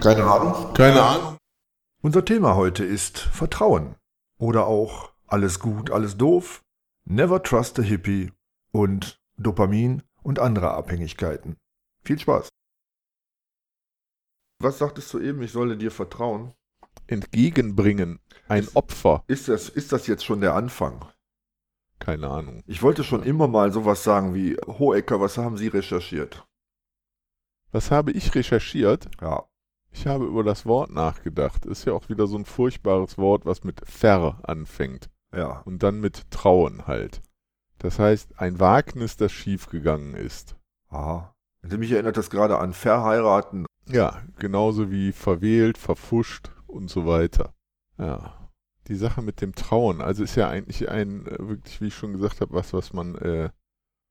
Keine Ahnung. Keine Ahnung. Unser Thema heute ist Vertrauen oder auch alles gut, alles doof, Never Trust a Hippie und Dopamin und andere Abhängigkeiten. Viel Spaß. Was sagtest du eben, ich solle dir vertrauen? Entgegenbringen. Ein Ist- Opfer. Ist das, ist das jetzt schon der Anfang? Keine Ahnung. Ich wollte schon immer mal sowas sagen wie, Hohecker, was haben Sie recherchiert? Was habe ich recherchiert? Ja, Ich habe über das Wort nachgedacht. Ist ja auch wieder so ein furchtbares Wort, was mit ver anfängt. ja. Und dann mit trauen halt. Das heißt, ein Wagnis, das schiefgegangen ist. Aha. Also mich erinnert das gerade an Verheiraten. Ja, genauso wie verwählt, verfuscht und so weiter. Ja. Die Sache mit dem Trauen, also ist ja eigentlich ein, äh, wirklich, wie ich schon gesagt habe, was, was man äh,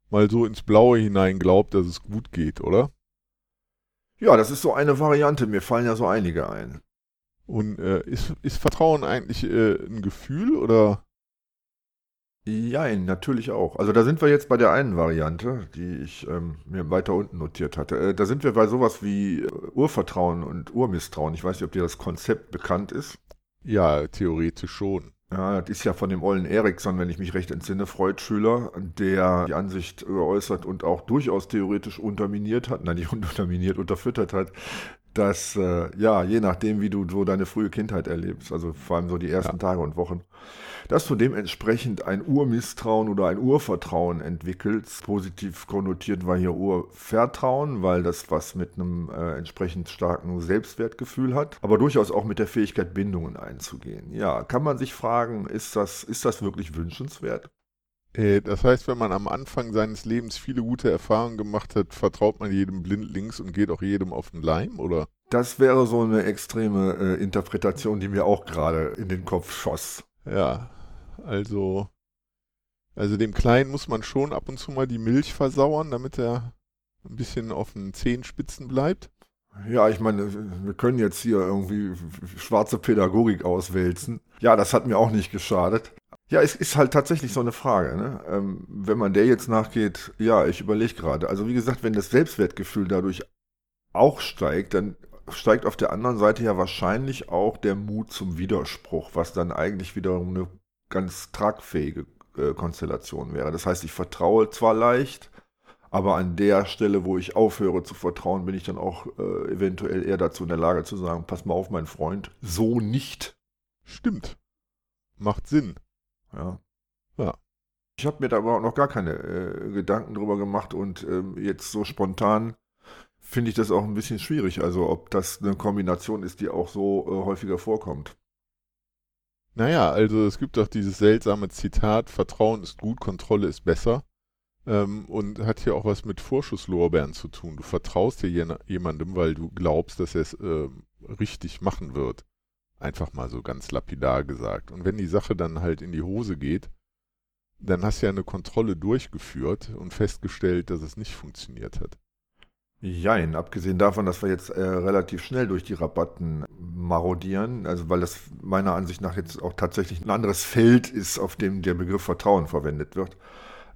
mal so ins Blaue hinein glaubt, dass es gut geht, oder? Ja, das ist so eine Variante. Mir fallen ja so einige ein. Und äh, ist, ist Vertrauen eigentlich äh, ein Gefühl oder? Jein, natürlich auch. Also da sind wir jetzt bei der einen Variante, die ich ähm, mir weiter unten notiert hatte. Äh, da sind wir bei sowas wie äh, Urvertrauen und Urmisstrauen. Ich weiß nicht, ob dir das Konzept bekannt ist. Ja, theoretisch schon. Ja, das ist ja von dem Ollen Eriksson, wenn ich mich recht entsinne, Freud-Schüler, der die Ansicht geäußert und auch durchaus theoretisch unterminiert hat, nein, nicht unterminiert, unterfüttert hat, dass, äh, ja, je nachdem, wie du so deine frühe Kindheit erlebst, also vor allem so die ersten Ja. Tage und Wochen, dass du dementsprechend ein Urmisstrauen oder ein Urvertrauen entwickelst. Positiv konnotiert war hier Urvertrauen, weil das was mit einem äh, entsprechend starken Selbstwertgefühl hat, aber durchaus auch mit der Fähigkeit, Bindungen einzugehen. Ja, kann man sich fragen, ist das, ist das wirklich wünschenswert? Äh, das heißt, wenn man am Anfang seines Lebens viele gute Erfahrungen gemacht hat, vertraut man jedem blindlings und geht auch jedem auf den Leim, oder? Das wäre so eine extreme äh, Interpretation, die mir auch gerade in den Kopf schoss. Ja, also, also dem Kleinen muss man schon ab und zu mal die Milch versauern, damit er ein bisschen auf den Zehenspitzen bleibt. Ja, ich meine, wir können jetzt hier irgendwie schwarze Pädagogik auswälzen. Ja, das hat mir auch nicht geschadet. Ja, es ist halt tatsächlich so eine Frage. Ne? Ähm, wenn man der jetzt nachgeht, ja, ich überlege gerade. Also wie gesagt, wenn das Selbstwertgefühl dadurch auch steigt, dann steigt auf der anderen Seite ja wahrscheinlich auch der Mut zum Widerspruch, was dann eigentlich wiederum eine ganz tragfähige äh, Konstellation wäre. Das heißt, ich vertraue zwar leicht, aber an der Stelle, wo ich aufhöre zu vertrauen, bin ich dann auch äh, eventuell eher dazu in der Lage zu sagen, pass mal auf, mein Freund, so nicht. Stimmt. Macht Sinn. Ja. Ja. Ich habe mir da aber auch noch gar keine äh, Gedanken drüber gemacht und ähm, jetzt so spontan finde ich das auch ein bisschen schwierig. Also ob das eine Kombination ist, die auch so äh, häufiger vorkommt. Naja, also es gibt doch dieses seltsame Zitat, Vertrauen ist gut, Kontrolle ist besser. Ähm, und hat hier auch was mit Vorschusslorbeeren zu tun. Du vertraust dir jemandem, weil du glaubst, dass er es ähm, richtig machen wird. Einfach mal so ganz lapidar gesagt. Und wenn die Sache dann halt in die Hose geht, dann hast du ja eine Kontrolle durchgeführt und festgestellt, dass es nicht funktioniert hat. Jein, abgesehen davon, dass wir jetzt äh, relativ schnell durch die Rabatten marodieren, also weil das meiner Ansicht nach jetzt auch tatsächlich ein anderes Feld ist, auf dem der Begriff Vertrauen verwendet wird.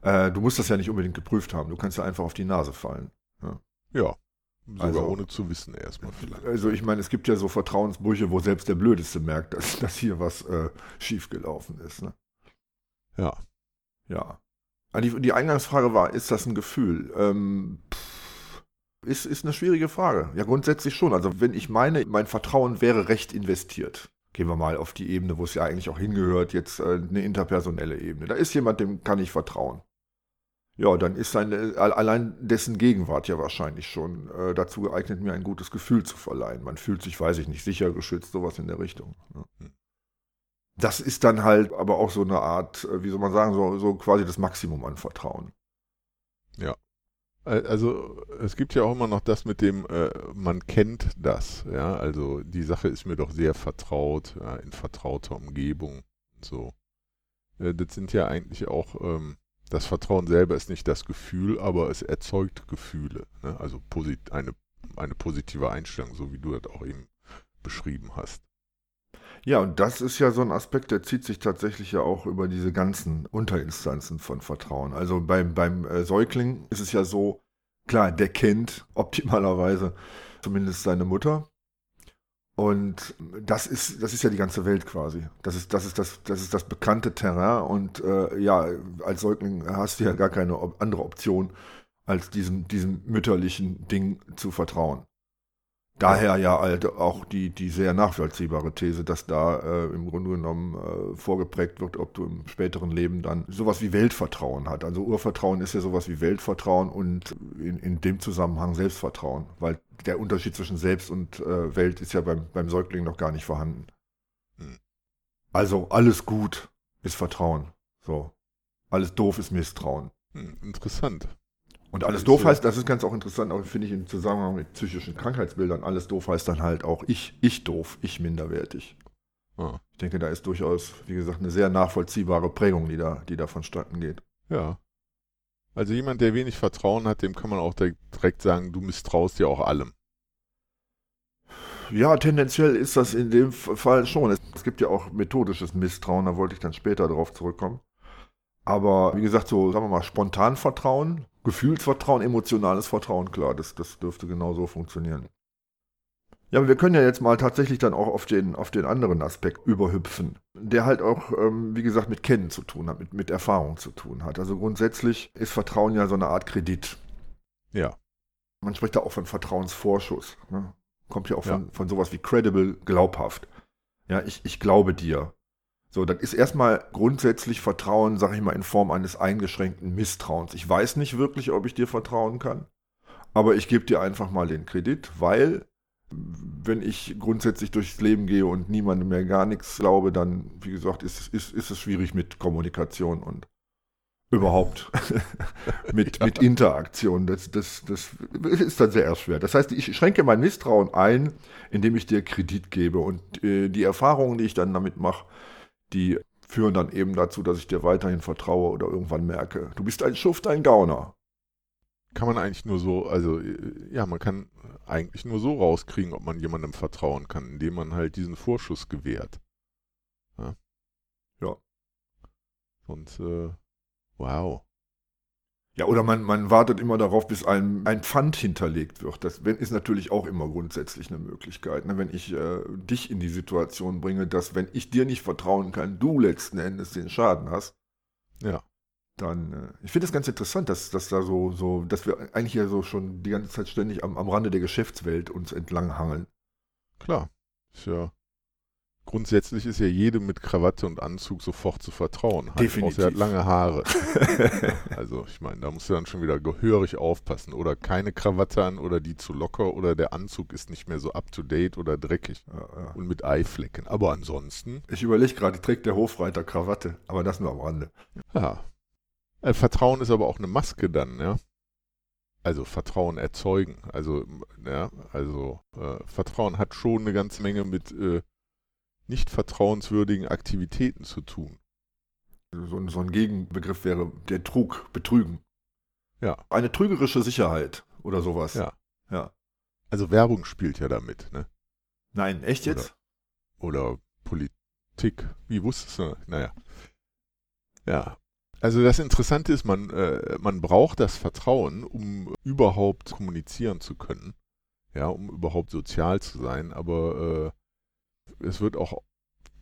Äh, du musst das ja nicht unbedingt geprüft haben, du kannst ja einfach auf die Nase fallen. Ja, sogar Also- ohne zu wissen erstmal vielleicht. Also ich meine, es gibt ja so Vertrauensbrüche, wo selbst der Blödeste merkt, dass, dass hier was äh, schiefgelaufen ist. Ne? Ja. Ja. Ah, Die, die Eingangsfrage war, ist das ein Gefühl? Ähm, pff, ist, ist eine schwierige Frage. Ja, grundsätzlich schon. Also wenn ich meine, mein Vertrauen wäre recht investiert. Gehen wir mal auf die Ebene, wo es ja eigentlich auch hingehört, jetzt äh, eine interpersonelle Ebene. Da ist jemand, dem kann ich vertrauen. Ja, dann ist seine, al- allein dessen Gegenwart ja wahrscheinlich schon äh, dazu geeignet, mir ein gutes Gefühl zu verleihen. Man fühlt sich, weiß ich nicht, sicher geschützt, sowas in der Richtung. Ne? Hm. Das ist dann halt aber auch so eine Art, äh, wie soll man sagen, so, so quasi das Maximum an Vertrauen. Al- Also es gibt ja auch immer noch das mit dem, äh, man kennt das, ja, also die Sache ist mir doch sehr vertraut, ja, in vertrauter Umgebung und so. Äh, das sind ja eigentlich auch, ähm, das Vertrauen selber ist nicht das Gefühl, aber es erzeugt Gefühle, ne? also posit eine, eine positive Einstellung, so wie du das auch eben beschrieben hast. Ja, und das ist ja so ein Aspekt, der zieht sich tatsächlich ja auch über diese ganzen Unterinstanzen von Vertrauen. Also beim, beim äh, Säugling ist es ja so, klar, der kennt optimalerweise zumindest seine Mutter. Und das ist, das ist ja die ganze Welt quasi. Das ist, das ist, das, das, ist das bekannte Terrain. Und äh, ja, als Säugling hast du ja gar keine andere Option, als diesem, diesem mütterlichen Ding zu vertrauen. Daher ja halt auch die, die sehr nachvollziehbare These, dass da äh, im Grunde genommen äh, vorgeprägt wird, ob du im späteren Leben dann sowas wie Weltvertrauen hat. Also Urvertrauen ist ja sowas wie Weltvertrauen und in, in dem Zusammenhang Selbstvertrauen, weil der Unterschied zwischen Selbst und äh, Welt ist ja beim, beim Säugling noch gar nicht vorhanden. Hm. Also alles gut ist Vertrauen. So. Alles doof ist Misstrauen. Hm, interessant. Und alles doof heißt, das ist ganz auch interessant, auch finde ich im Zusammenhang mit psychischen Krankheitsbildern, alles doof heißt dann halt auch ich, ich doof, ich minderwertig. Ah. Ich denke, da ist durchaus, wie gesagt, eine sehr nachvollziehbare Prägung, die da, die da vonstatten geht. Ja. Also jemand, der wenig Vertrauen hat, dem kann man auch direkt sagen, du misstraust ja auch allem. Ja, tendenziell ist das in dem Fall schon. Es gibt ja auch methodisches Misstrauen, da wollte ich dann später darauf zurückkommen. Aber wie gesagt, so, sagen wir mal, spontan Vertrauen, Gefühlsvertrauen, emotionales Vertrauen, klar, das, das dürfte genauso funktionieren. Ja, aber wir können ja jetzt mal tatsächlich dann auch auf den, auf den anderen Aspekt überhüpfen, der halt auch, ähm, wie gesagt, mit Kennen zu tun hat, mit, mit Erfahrung zu tun hat. Also grundsätzlich ist Vertrauen ja so eine Art Kredit. Ja. Man spricht da auch von Vertrauensvorschuss. Ne? Kommt ja auch von, ja. von sowas wie credible, glaubhaft. Ja, ich, ich glaube dir. So, das ist erstmal grundsätzlich Vertrauen, sag ich mal, in Form eines eingeschränkten Misstrauens. Ich weiß nicht wirklich, ob ich dir vertrauen kann, aber ich gebe dir einfach mal den Kredit, weil wenn ich grundsätzlich durchs Leben gehe und niemandem mehr gar nichts glaube, dann, wie gesagt, ist, ist, ist es schwierig mit Kommunikation und überhaupt mit, ja. mit Interaktion. Das, das, das ist dann sehr schwer. Das heißt, ich schränke mein Misstrauen ein, indem ich dir Kredit gebe und äh, die Erfahrungen, die ich dann damit mache, die führen dann eben dazu, dass ich dir weiterhin vertraue oder irgendwann merke, du bist ein Schuft, ein Gauner. Kann man eigentlich nur so, also ja, man kann eigentlich nur so rauskriegen, ob man jemandem vertrauen kann, indem man halt diesen Vorschuss gewährt. Ja. ja. Und äh, wow. Ja, oder man, man wartet immer darauf, bis ein, ein Pfand hinterlegt wird. Das ist natürlich auch immer grundsätzlich eine Möglichkeit. Ne? Wenn ich äh, dich in die Situation bringe, dass, wenn ich dir nicht vertrauen kann, du letzten Endes den Schaden hast. Ja. Dann, äh, ich finde es ganz interessant, dass, dass da so, so, dass wir eigentlich ja so schon die ganze Zeit ständig am, am Rande der Geschäftswelt uns entlanghangeln. Klar. Ist ja Grundsätzlich ist ja jedem mit Krawatte und Anzug sofort zu vertrauen. Halt, Definitiv. Er hat lange Haare. also ich meine, da musst du dann schon wieder gehörig aufpassen. Oder keine Krawatte an oder die zu locker oder der Anzug ist nicht mehr so up-to-date oder dreckig ja, ja. und mit Eiflecken. Aber ansonsten... Ich überlege gerade, trägt der Hofreiter Krawatte, aber das nur am Rande. Ja. Äh, Vertrauen ist aber auch eine Maske dann, ja. Also Vertrauen erzeugen. Also, ja, also äh, Vertrauen hat schon eine ganze Menge mit... Äh, nicht vertrauenswürdigen Aktivitäten zu tun. So ein, so ein Gegenbegriff wäre der Trug, Betrügen. Ja. Eine trügerische Sicherheit oder sowas. Ja. Ja. Also Werbung spielt ja damit, ne? Nein, echt jetzt? Oder, oder Politik. Wie wusstest du? Naja. Ja. Also das Interessante ist, man, äh, man braucht das Vertrauen, um überhaupt kommunizieren zu können. Ja, um überhaupt sozial zu sein. Aber äh, es wird auch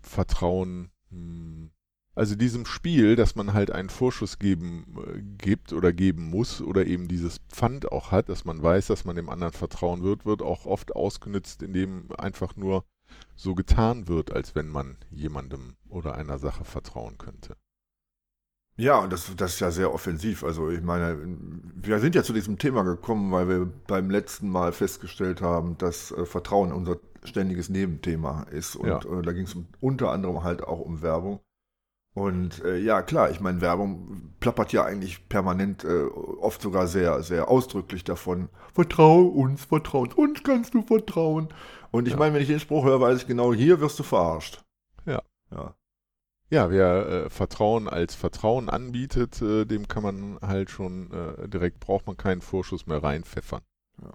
Vertrauen, hm, also diesem Spiel, dass man halt einen Vorschuss geben äh, gibt oder geben muss oder eben dieses Pfand auch hat, dass man weiß, dass man dem anderen vertrauen wird, wird auch oft ausgenützt, indem einfach nur so getan wird, als wenn man jemandem oder einer Sache vertrauen könnte. Ja, das, das ist ja sehr offensiv. Also ich meine, wir sind ja zu diesem Thema gekommen, weil wir beim letzten Mal festgestellt haben, dass äh, Vertrauen unser ständiges Nebenthema ist. Und ja. äh, da ging es unter anderem halt auch um Werbung. Und äh, ja, klar, ich meine, Werbung plappert ja eigentlich permanent, äh, oft sogar sehr, sehr ausdrücklich davon. Vertraue uns, vertrauen uns kannst du vertrauen. Und ich ja. meine, wenn ich den Spruch höre, weiß ich genau, hier wirst du verarscht. Ja. Ja. Ja, wer äh, Vertrauen als Vertrauen anbietet, äh, dem kann man halt schon äh, direkt, braucht man keinen Vorschuss mehr reinpfeffern. Ja.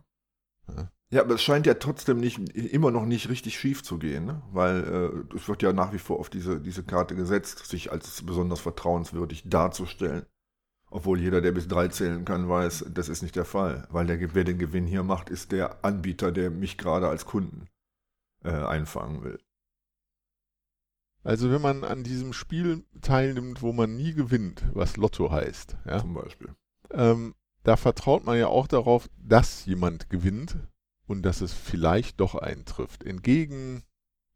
ja. Ja, aber es scheint ja trotzdem nicht, immer noch nicht richtig schief zu gehen, ne? weil äh, es wird ja nach wie vor auf diese, diese Karte gesetzt, sich als besonders vertrauenswürdig darzustellen. Obwohl jeder, der bis drei zählen kann, weiß, das ist nicht der Fall. Weil der, wer den Gewinn hier macht, ist der Anbieter, der mich gerade als Kunden äh, einfangen will. Also wenn man an diesem Spiel teilnimmt, wo man nie gewinnt, was Lotto heißt, ja, Zum Beispiel. ähm, da vertraut man ja auch darauf, dass jemand gewinnt und dass es vielleicht doch eintrifft. Entgegen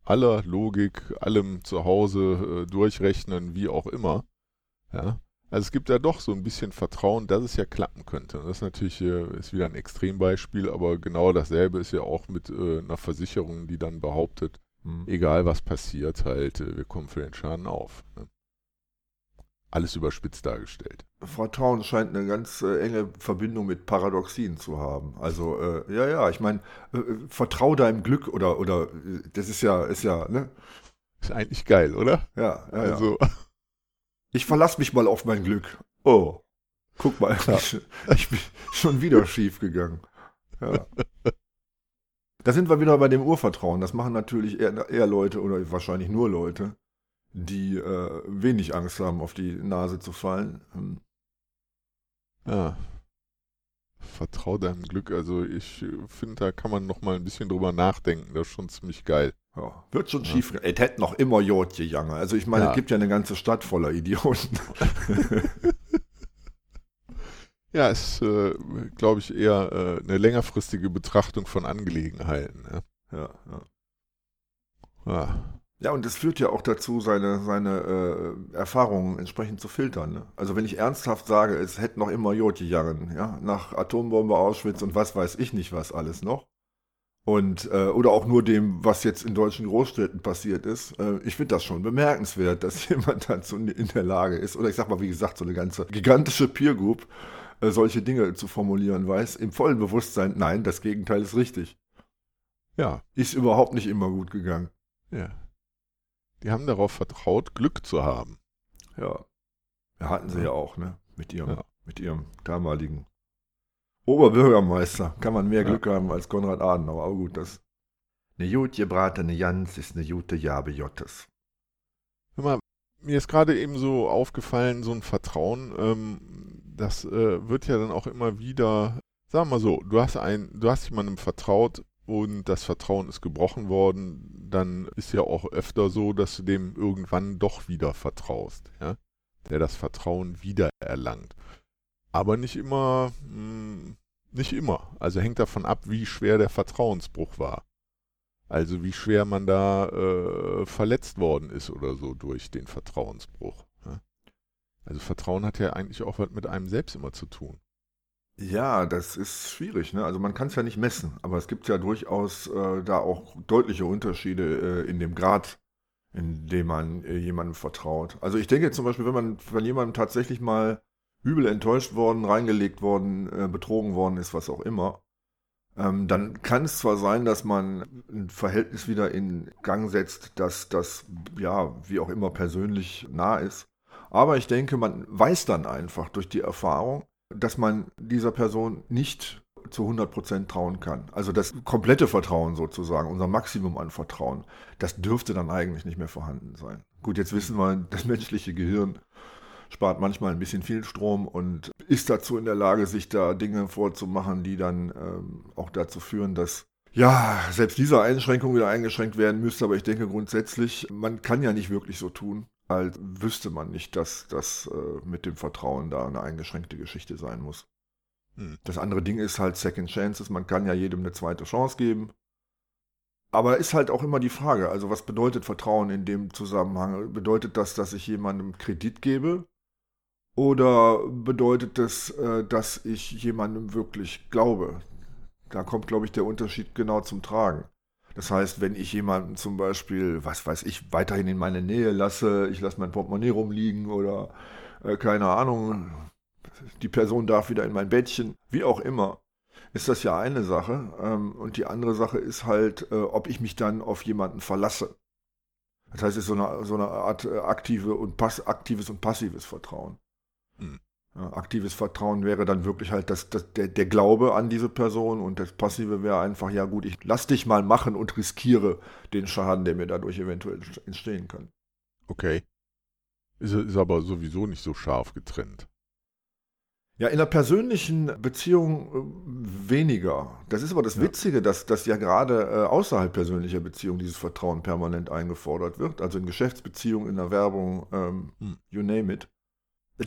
aller Logik, allem zu Hause äh, durchrechnen, wie auch immer. Ja. Also es gibt da doch so ein bisschen Vertrauen, dass es ja klappen könnte. Das ist natürlich äh, ist wieder ein Extrembeispiel, aber genau dasselbe ist ja auch mit äh, einer Versicherung, die dann behauptet, Hm. egal was passiert, halt, äh, wir kommen für den Schaden auf. Ne? Alles überspitzt dargestellt. Vertrauen scheint eine ganz äh, enge Verbindung mit Paradoxien zu haben. Also, äh, ja, ja, ich meine, äh, äh, vertrau deinem Glück oder, oder, äh, das ist ja, ist ja, ne? Ist eigentlich geil, oder? Ja, ja, ja. also, Ich verlass mich mal auf mein Glück. Oh, guck mal, Ja. ich, ich bin schon wieder schief gegangen. Ja. Da sind wir wieder bei dem Urvertrauen. Das machen natürlich eher, eher Leute oder wahrscheinlich nur Leute, die äh, wenig Angst haben, auf die Nase zu fallen. Ja. Vertrau deinem Glück. Also ich finde, da kann man noch mal ein bisschen drüber nachdenken. Das ist schon ziemlich geil. Ja, wird schon Ja. schief. Es hätte noch immer Jod gegangen. Also ich meine, Ja. es gibt ja eine ganze Stadt voller Idioten. Ja, ist, äh, glaube ich, eher äh, eine längerfristige Betrachtung von Angelegenheiten. Ja. ja, ja. Ja. Ja, und es führt ja auch dazu, seine, seine äh, Erfahrungen entsprechend zu filtern. Ne? Also wenn ich ernsthaft sage, es hätte noch immer Jod gegangen, ja, nach Atombombe Auschwitz und was weiß ich nicht was alles noch. Und, äh, oder auch nur dem, was jetzt in deutschen Großstädten passiert ist. Äh, ich finde das schon bemerkenswert, dass jemand dazu in der Lage ist, oder ich sag mal, wie gesagt, so eine ganze gigantische Peer Group, äh, solche Dinge zu formulieren weiß, im vollen Bewusstsein, nein, das Gegenteil ist richtig. ja, Ist überhaupt nicht immer gut gegangen. ja. Die haben darauf vertraut, Glück zu haben. Ja. ja hatten sie ja auch, ne? Mit ihrem, Ja. mit ihrem damaligen Oberbürgermeister. Kann man mehr Ja. Glück haben als Konrad Adenauer, aber gut, das. Eine gut gebratene Jans ist eine gute Jabe Jottes. Hör mal, mir ist gerade eben so aufgefallen, so ein Vertrauen, ähm, das äh, wird ja dann auch immer wieder, sagen wir mal so, du hast ein, du hast jemandem vertraut und das Vertrauen ist gebrochen worden, dann ist ja auch öfter so, dass du dem irgendwann doch wieder vertraust, ja, der das Vertrauen wieder erlangt. Aber nicht immer, mh, nicht immer. Also hängt davon ab, wie schwer der Vertrauensbruch war. Also wie schwer man da äh, verletzt worden ist oder so durch den Vertrauensbruch. Ja? Also Vertrauen hat ja eigentlich auch was mit einem selbst immer zu tun. Ja, das ist schwierig, ne? Also man kann es ja nicht messen, aber es gibt ja durchaus äh, da auch deutliche Unterschiede äh, in dem Grad, in dem man äh, jemandem vertraut. Also ich denke zum Beispiel, wenn man von jemandem tatsächlich mal übel enttäuscht worden, reingelegt worden, äh, betrogen worden ist, was auch immer, ähm, dann kann es zwar sein, dass man ein Verhältnis wieder in Gang setzt, dass das, ja, wie auch immer persönlich nah ist. Aber ich denke, man weiß dann einfach durch die Erfahrung, dass man dieser Person nicht zu 100% trauen kann. Also das komplette Vertrauen sozusagen, unser Maximum an Vertrauen, das dürfte dann eigentlich nicht mehr vorhanden sein. Gut, jetzt wissen wir, das menschliche Gehirn spart manchmal ein bisschen viel Strom und ist dazu in der Lage, sich da Dinge vorzumachen, die dann ähm, auch dazu führen, dass ja, selbst diese Einschränkung wieder eingeschränkt werden müsste, aber ich denke grundsätzlich, man kann ja nicht wirklich so tun, als wüsste man nicht, dass das äh, mit dem Vertrauen da eine eingeschränkte Geschichte sein muss. Hm. Das andere Ding ist halt Second Chances, man kann ja jedem eine zweite Chance geben. Aber ist halt auch immer die Frage, also was bedeutet Vertrauen in dem Zusammenhang? Bedeutet das, dass ich jemandem Kredit gebe? Oder bedeutet das, äh, dass ich jemandem wirklich glaube? Da kommt, glaube ich, der Unterschied genau zum Tragen. Das heißt, wenn ich jemanden zum Beispiel, was weiß ich, weiterhin in meine Nähe lasse, ich lasse mein Portemonnaie rumliegen oder äh, keine Ahnung, die Person darf wieder in mein Bettchen, wie auch immer, ist das ja eine Sache. Ähm, und die andere Sache ist halt, äh, ob ich mich dann auf jemanden verlasse. Das heißt, es ist so eine, so eine Art äh, aktive und pass aktives und passives Vertrauen. Hm. Aktives Vertrauen wäre dann wirklich halt das, das, der, der Glaube an diese Person und das Passive wäre einfach, ja gut, ich lass dich mal machen und riskiere den Schaden, der mir dadurch eventuell entstehen kann. Okay. Ist, ist aber sowieso nicht so scharf getrennt. Ja, in einer persönlichen Beziehung äh, weniger. Das ist aber das Ja. Witzige, dass, dass ja gerade äh, außerhalb persönlicher Beziehungen dieses Vertrauen permanent eingefordert wird. Also in Geschäftsbeziehungen, in der Werbung, ähm, Hm. you name it.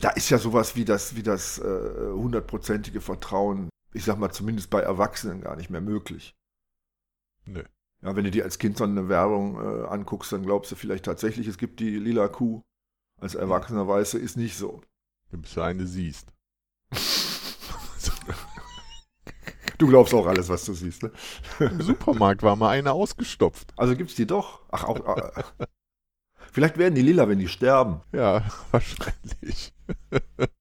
Da ist ja sowas wie das, wie das äh, hundertprozentige Vertrauen, ich sag mal zumindest bei Erwachsenen gar nicht mehr möglich. Nö. Ja, wenn du dir als Kind so eine Werbung äh, anguckst, dann glaubst du vielleicht tatsächlich, es gibt die lila Kuh. Als Erwachsener weißt du, ist nicht so. Bis du eine siehst. Du glaubst auch alles, was du siehst, ne? Im Supermarkt war mal eine ausgestopft. Also gibt's die doch. Ach, auch. Vielleicht werden die lila, wenn die sterben. Ja, wahrscheinlich.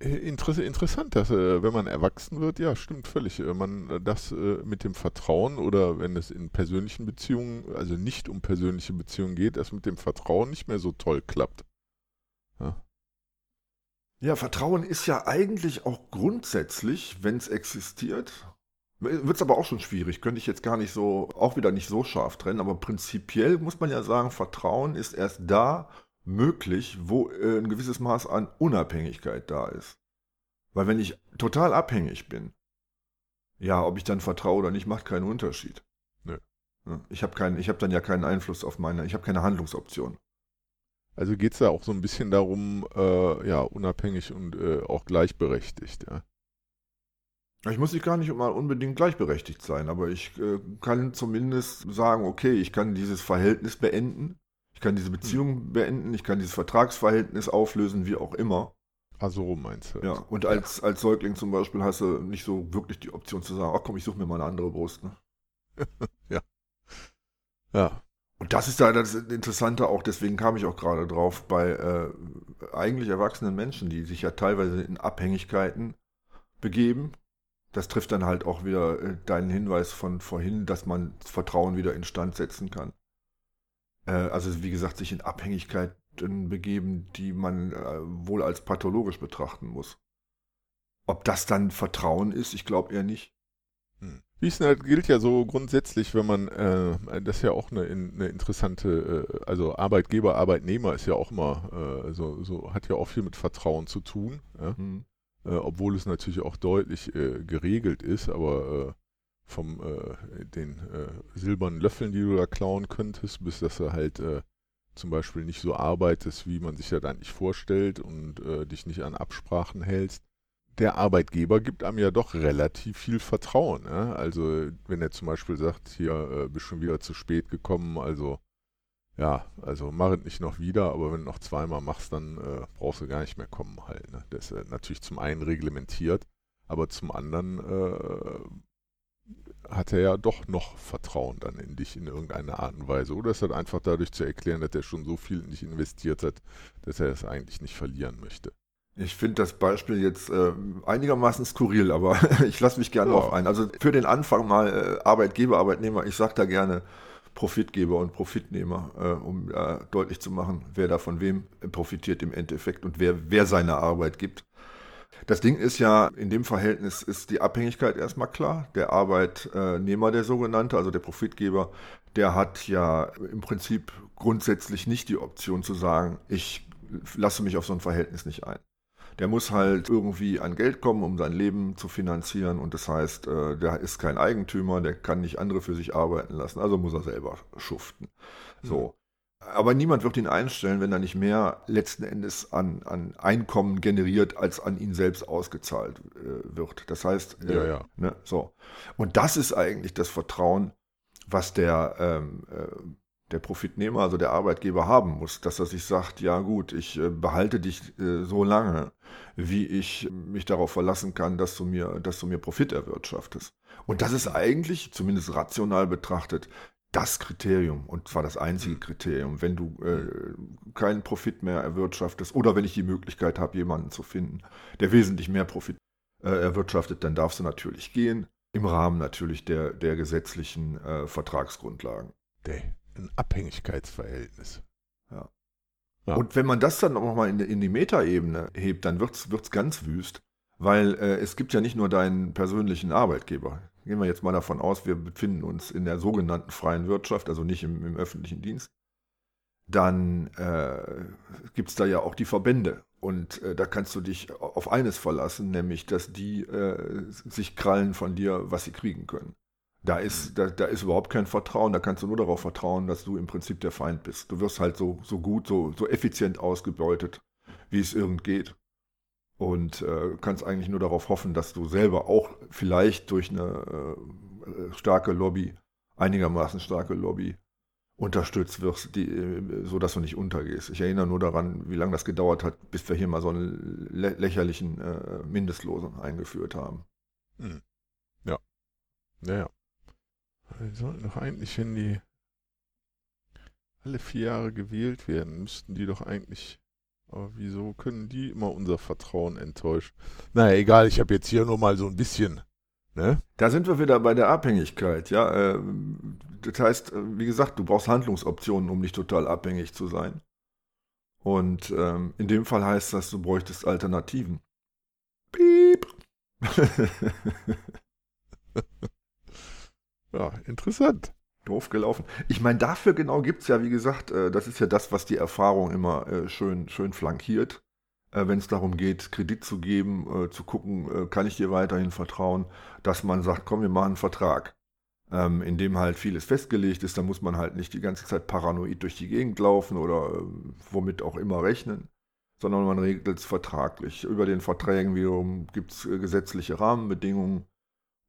Äh, Interess interessant, dass äh, wenn man erwachsen wird, ja, stimmt völlig. Äh, Man das mit dem Vertrauen oder wenn es in persönlichen Beziehungen, also nicht um persönliche Beziehungen geht, das mit dem Vertrauen nicht mehr so toll klappt. Ja, Vertrauen ist ja eigentlich auch grundsätzlich, wenn es existiert, wird es aber auch schon schwierig. Könnte ich jetzt gar nicht so, auch wieder nicht so scharf trennen, aber prinzipiell muss man ja sagen, Vertrauen ist erst da möglich, wo äh, ein gewisses Maß an Unabhängigkeit da ist. Weil wenn ich total abhängig bin, ja, ob ich dann vertraue oder nicht, macht keinen Unterschied. Nö. Ja, Ich habe habe dann ja keinen Einfluss auf meine, ich habe keine Handlungsoption. Also geht es da auch so ein bisschen darum, äh, ja, unabhängig und äh, auch gleichberechtigt. Ja. Ich muss nicht gar nicht mal unbedingt gleichberechtigt sein, aber ich äh, kann zumindest sagen, okay, ich kann dieses Verhältnis beenden, ich kann diese Beziehung beenden, ich kann dieses Vertragsverhältnis auflösen, wie auch immer. Also meinst du? Ja, und als, als Säugling zum Beispiel hast du nicht so wirklich die Option zu sagen, ach komm, ich suche mir mal eine andere Brust. Ne? Ja. Und das ist da das Interessante auch, deswegen kam ich auch gerade drauf, bei äh, eigentlich erwachsenen Menschen, die sich ja teilweise in Abhängigkeiten begeben. Das trifft dann halt auch wieder äh, deinen Hinweis von vorhin, dass man das Vertrauen wieder instand setzen kann. Äh, also wie gesagt, sich in Abhängigkeiten begeben, die man äh, wohl als pathologisch betrachten muss. Ob das dann Vertrauen ist, ich glaube eher nicht. Hm. Wiesner gilt ja so grundsätzlich, wenn man, äh, das ist ja auch eine, eine interessante, äh, also Arbeitgeber, Arbeitnehmer ist ja auch immer, äh, so, so, hat ja auch viel mit Vertrauen zu tun, ja? Hm. Äh, obwohl es natürlich auch deutlich äh, geregelt ist, aber äh, vom äh, den silbernen Löffeln, die du da klauen könntest, bis dass du halt zum Beispiel nicht so arbeitest, wie man sich das eigentlich vorstellt und dich nicht an Absprachen hältst der Arbeitgeber gibt einem ja doch relativ viel Vertrauen. Ja? Also wenn er zum Beispiel sagt, hier bist schon wieder zu spät gekommen, also ja, also mach es nicht noch wieder, aber wenn du noch zweimal machst, dann äh, brauchst du gar nicht mehr kommen halt. Ne? Das ist äh, natürlich zum einen reglementiert, aber zum anderen äh, hat er ja doch noch Vertrauen dann in dich in irgendeiner Art und Weise. Oder ist das einfach dadurch zu erklären, dass er schon so viel in dich investiert hat, dass er es eigentlich nicht verlieren möchte. Ich finde das Beispiel jetzt äh, einigermaßen skurril, aber ich lasse mich gerne Ja. drauf ein. Also für den Anfang mal äh, Arbeitgeber, Arbeitnehmer, ich sage da gerne Profitgeber und Profitnehmer, äh, um äh, deutlich zu machen, wer da von wem profitiert im Endeffekt und wer, wer seine Arbeit gibt. Das Ding ist ja, in dem Verhältnis ist die Abhängigkeit erstmal klar. Der Arbeitnehmer, der sogenannte, also der Profitgeber, der hat ja im Prinzip grundsätzlich nicht die Option zu sagen, ich lasse mich auf so ein Verhältnis nicht ein. Der muss halt irgendwie an Geld kommen, um sein Leben zu finanzieren. Und das heißt, äh, der ist kein Eigentümer, der kann nicht andere für sich arbeiten lassen. Also muss er selber schuften. So. Aber niemand wird ihn einstellen, wenn er nicht mehr letzten Endes an, an Einkommen generiert, als an ihn selbst ausgezahlt äh, wird. Das heißt, äh, Ja, ja. Ne, so. Und das ist eigentlich das Vertrauen, was der, ähm, äh, der Profitnehmer, also der Arbeitgeber haben muss, dass er sich sagt, ja gut, ich äh, behalte dich äh, so lange, wie ich mich darauf verlassen kann, dass du mir, dass du mir Profit erwirtschaftest. Und das ist eigentlich, zumindest rational betrachtet, das Kriterium und zwar das einzige Kriterium, wenn du äh, keinen Profit mehr erwirtschaftest oder wenn ich die Möglichkeit habe, jemanden zu finden, der wesentlich mehr Profit äh, erwirtschaftet, dann darfst du natürlich gehen, im Rahmen natürlich der, der gesetzlichen äh, Vertragsgrundlagen. Der, ein Abhängigkeitsverhältnis. Ja. Und wenn man das dann nochmal in, die- in die Metaebene hebt, dann wird es ganz wüst, weil äh, es gibt ja nicht nur deinen persönlichen Arbeitgeber. Gehen wir jetzt mal davon aus, wir befinden uns in der sogenannten freien Wirtschaft, also nicht im, im öffentlichen Dienst. Dann äh, gibt es da ja auch die Verbände. Und äh, da kannst du dich auf eines verlassen, nämlich, dass die äh, sich krallen von dir, was sie kriegen können. Da ist, da, da ist überhaupt kein Vertrauen, da kannst du nur darauf vertrauen, dass du im Prinzip der Feind bist. Du wirst halt so, so gut, so, so effizient ausgebeutet, wie es irgend geht. Und äh, kannst eigentlich nur darauf hoffen, dass du selber auch vielleicht durch eine äh, starke Lobby, einigermaßen starke Lobby, unterstützt wirst, die, äh, so dass du nicht untergehst. Ich erinnere nur daran, wie lange das gedauert hat, bis wir hier mal so einen lä lächerlichen äh, Mindestlosen eingeführt haben. Hm. Ja. Ja, ja. Die sollten doch eigentlich, wenn die alle vier Jahre gewählt werden, müssten die doch eigentlich. Aber wieso können die immer unser Vertrauen enttäuschen? Naja, egal, ich habe jetzt hier nur mal so ein bisschen. Ne? Da sind wir wieder bei der Abhängigkeit, ja. Äh, das heißt, äh, wie gesagt, du brauchst Handlungsoptionen, um nicht total abhängig zu sein. Und ähm, in dem Fall heißt das, du bräuchtest Alternativen. Piep. ja, interessant. Doof gelaufen. Ich meine, dafür genau gibt es ja, wie gesagt, äh, das ist ja das, was die Erfahrung immer äh, schön, schön flankiert. Äh, Wenn es darum geht, Kredit zu geben, zu gucken, kann ich dir weiterhin vertrauen, dass man sagt, komm, wir machen einen Vertrag ähm, in dem halt vieles festgelegt ist. Da muss man halt nicht die ganze Zeit paranoid durch die Gegend laufen oder womit auch immer rechnen, sondern man regelt es vertraglich. Über den Verträgen wiederum gibt es gesetzliche Rahmenbedingungen.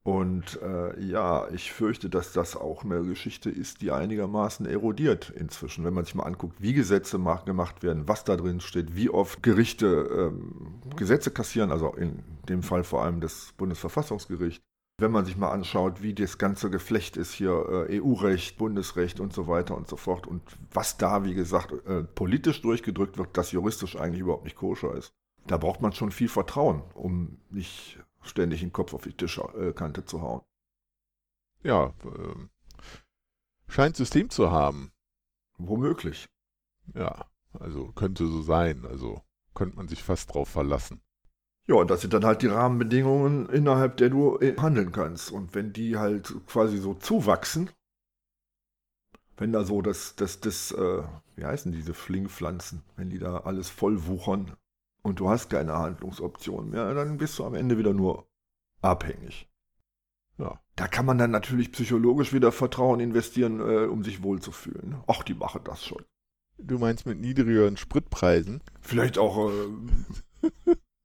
Und äh, ja, ich fürchte, dass das auch eine Geschichte ist, die einigermaßen erodiert inzwischen. Wenn man sich mal anguckt, wie Gesetze gemacht werden, was da drin steht, wie oft Gerichte ähm, Gesetze kassieren, also in dem Fall vor allem das Bundesverfassungsgericht, wenn man sich mal anschaut, wie das ganze Geflecht ist hier, äh, EU-Recht, Bundesrecht und so weiter und so fort und was da, wie gesagt, äh, politisch durchgedrückt wird, das juristisch eigentlich überhaupt nicht koscher ist. Da braucht man schon viel Vertrauen, um nicht ständig den Kopf auf die Tischkante zu hauen. Ja, äh, scheint System zu haben. Womöglich. Ja, also könnte so sein. Also könnte man sich fast drauf verlassen. Ja, und das sind dann halt die Rahmenbedingungen, innerhalb der du äh, handeln kannst. Und wenn die halt quasi so zuwachsen, wenn da so das, das, das, äh, wie heißen diese Flingpflanzen, wenn die da alles voll wuchern und du hast keine Handlungsoption mehr, dann bist du am Ende wieder nur abhängig. Ja. Da kann man dann natürlich psychologisch wieder Vertrauen investieren, äh, um sich wohlzufühlen. Ach, die machen das schon. Du meinst mit niedrigeren Spritpreisen? Vielleicht auch äh,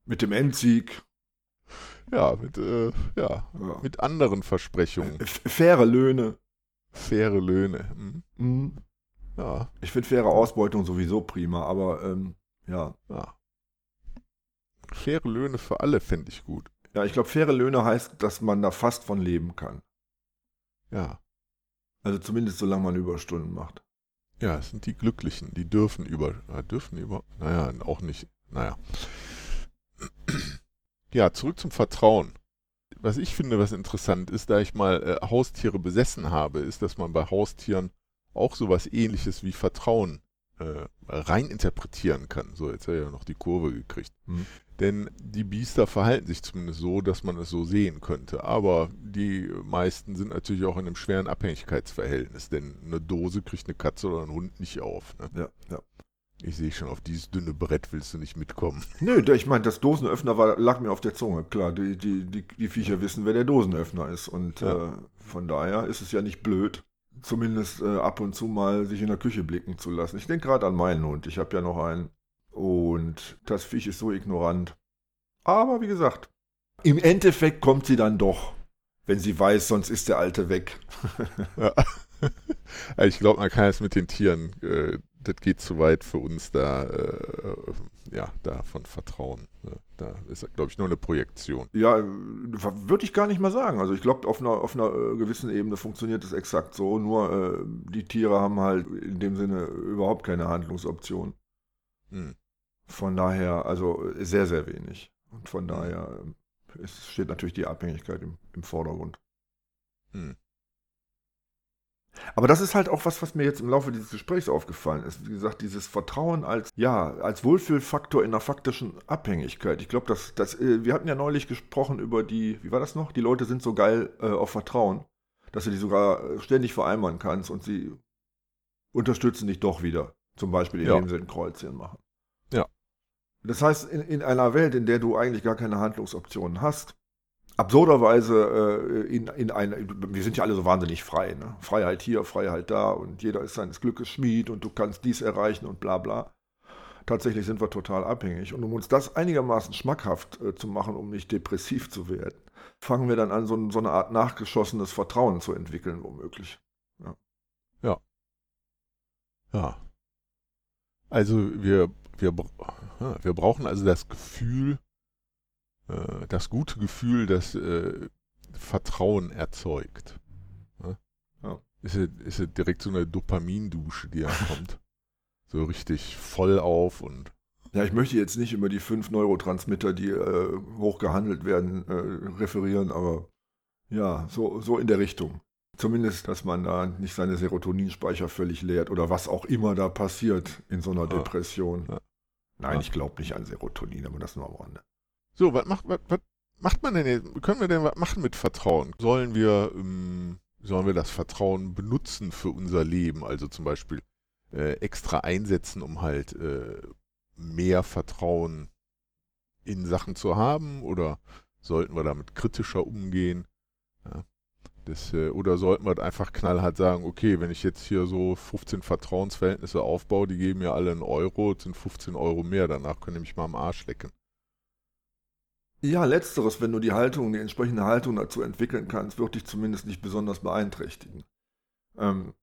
Mit dem Endsieg. Ja, mit, äh, ja, ja, mit anderen Versprechungen. Faire Löhne. Faire Löhne. Mhm. Mhm. Ja. Ich finde faire Ausbeutung sowieso prima, aber ähm, ja. ja. Faire Löhne für alle finde ich gut. Ja, ich glaube, faire Löhne heißt, dass man da fast von leben kann. Ja. Also zumindest solange man Überstunden macht. Ja, es sind die Glücklichen, die dürfen über, äh, dürfen über, naja, auch nicht, naja. Ja, zurück zum Vertrauen. Was ich finde, was interessant ist, da ich mal äh, Haustiere besessen habe, ist, dass man bei Haustieren auch sowas ähnliches wie Vertrauen äh, reininterpretieren kann. So, jetzt hat er ja noch die Kurve gekriegt. Hm. Denn die Biester verhalten sich zumindest so, dass man es so sehen könnte. Aber die meisten sind natürlich auch in einem schweren Abhängigkeitsverhältnis, denn eine Dose kriegt eine Katze oder ein Hund nicht auf. Ne? Ja, ja. Ich sehe schon, auf dieses dünne Brett willst du nicht mitkommen. Nö, ich meine, das Dosenöffner war, lag mir auf der Zunge. Klar, die, die, die, die Viecher wissen, wer der Dosenöffner ist. Und ja. äh, von daher ist es ja nicht blöd, zumindest äh, ab und zu mal sich in der Küche blicken zu lassen. Ich denke gerade an meinen Hund. Ich habe ja noch einen. Und das Viech ist so ignorant. Aber wie gesagt, im Endeffekt kommt sie dann doch, wenn sie weiß, sonst ist der Alte weg. ja. Ich glaube, man kann es mit den Tieren äh, das geht zu weit für uns da, äh, ja, da von Vertrauen. Ne? Da ist, glaube ich, nur eine Projektion. Ja, würde ich gar nicht mal sagen. Also ich glaube, auf einer, auf einer äh, gewissen Ebene funktioniert es exakt so. Nur äh, die Tiere haben halt in dem Sinne überhaupt keine Handlungsoption. Hm. Von daher, also sehr, sehr wenig. Und von daher äh, es steht natürlich die Abhängigkeit im, im Vordergrund. Hm. Aber das ist halt auch was, was mir jetzt im Laufe dieses Gesprächs aufgefallen ist. Wie gesagt, dieses Vertrauen als, ja, als Wohlfühlfaktor in einer faktischen Abhängigkeit. Ich glaube, dass, dass, äh, wir hatten ja neulich gesprochen über die, wie war das noch? Die Leute sind so geil äh, auf Vertrauen, dass du die sogar äh, ständig vereinbaren kannst und sie unterstützen dich doch wieder. Zum Beispiel, indem ja. sie ein Kreuzchen machen. Ja. Das heißt, in, in einer Welt, in der du eigentlich gar keine Handlungsoptionen hast, absurderweise äh, in, in eine, wir sind ja alle so wahnsinnig frei, ne? Freiheit hier, Freiheit da und jeder ist seines Glückes Schmied und du kannst dies erreichen und bla bla. Tatsächlich sind wir total abhängig. Und um uns das einigermaßen schmackhaft äh, zu machen, um nicht depressiv zu werden, fangen wir dann an, so, so eine Art nachgeschossenes Vertrauen zu entwickeln, womöglich. Ja. Ja. ja. Also wir, wir, wir brauchen also das Gefühl, äh, das gute Gefühl, das äh, Vertrauen erzeugt. Ne? Ja. Ist, ist direkt so eine Dopamindusche, die da kommt. So richtig voll auf und ja, ich möchte jetzt nicht über die fünf Neurotransmitter, die äh, hoch gehandelt werden, äh, referieren, aber ja, so, so in der Richtung. Zumindest, dass man da nicht seine Serotoninspeicher völlig leert oder was auch immer da passiert in so einer ja. Depression. Ja. Nein, ja. ich glaube nicht an Serotonin, aber das nur am Rande. So, was macht, was, was macht man denn jetzt? Können wir denn was machen mit Vertrauen? Sollen wir, ähm, sollen wir das Vertrauen benutzen für unser Leben? Also zum Beispiel äh, extra einsetzen, um halt äh, mehr Vertrauen in Sachen zu haben? Oder sollten wir damit kritischer umgehen? Ja, das, äh, oder sollten wir einfach knallhart sagen, okay, wenn ich jetzt hier so 15 Vertrauensverhältnisse aufbaue, die geben mir alle einen Euro, sind 15 Euro mehr, danach können die mich mal am Arsch lecken. Ja, letzteres, wenn du die Haltung, die entsprechende Haltung dazu entwickeln kannst, wird dich zumindest nicht besonders beeinträchtigen. Ähm,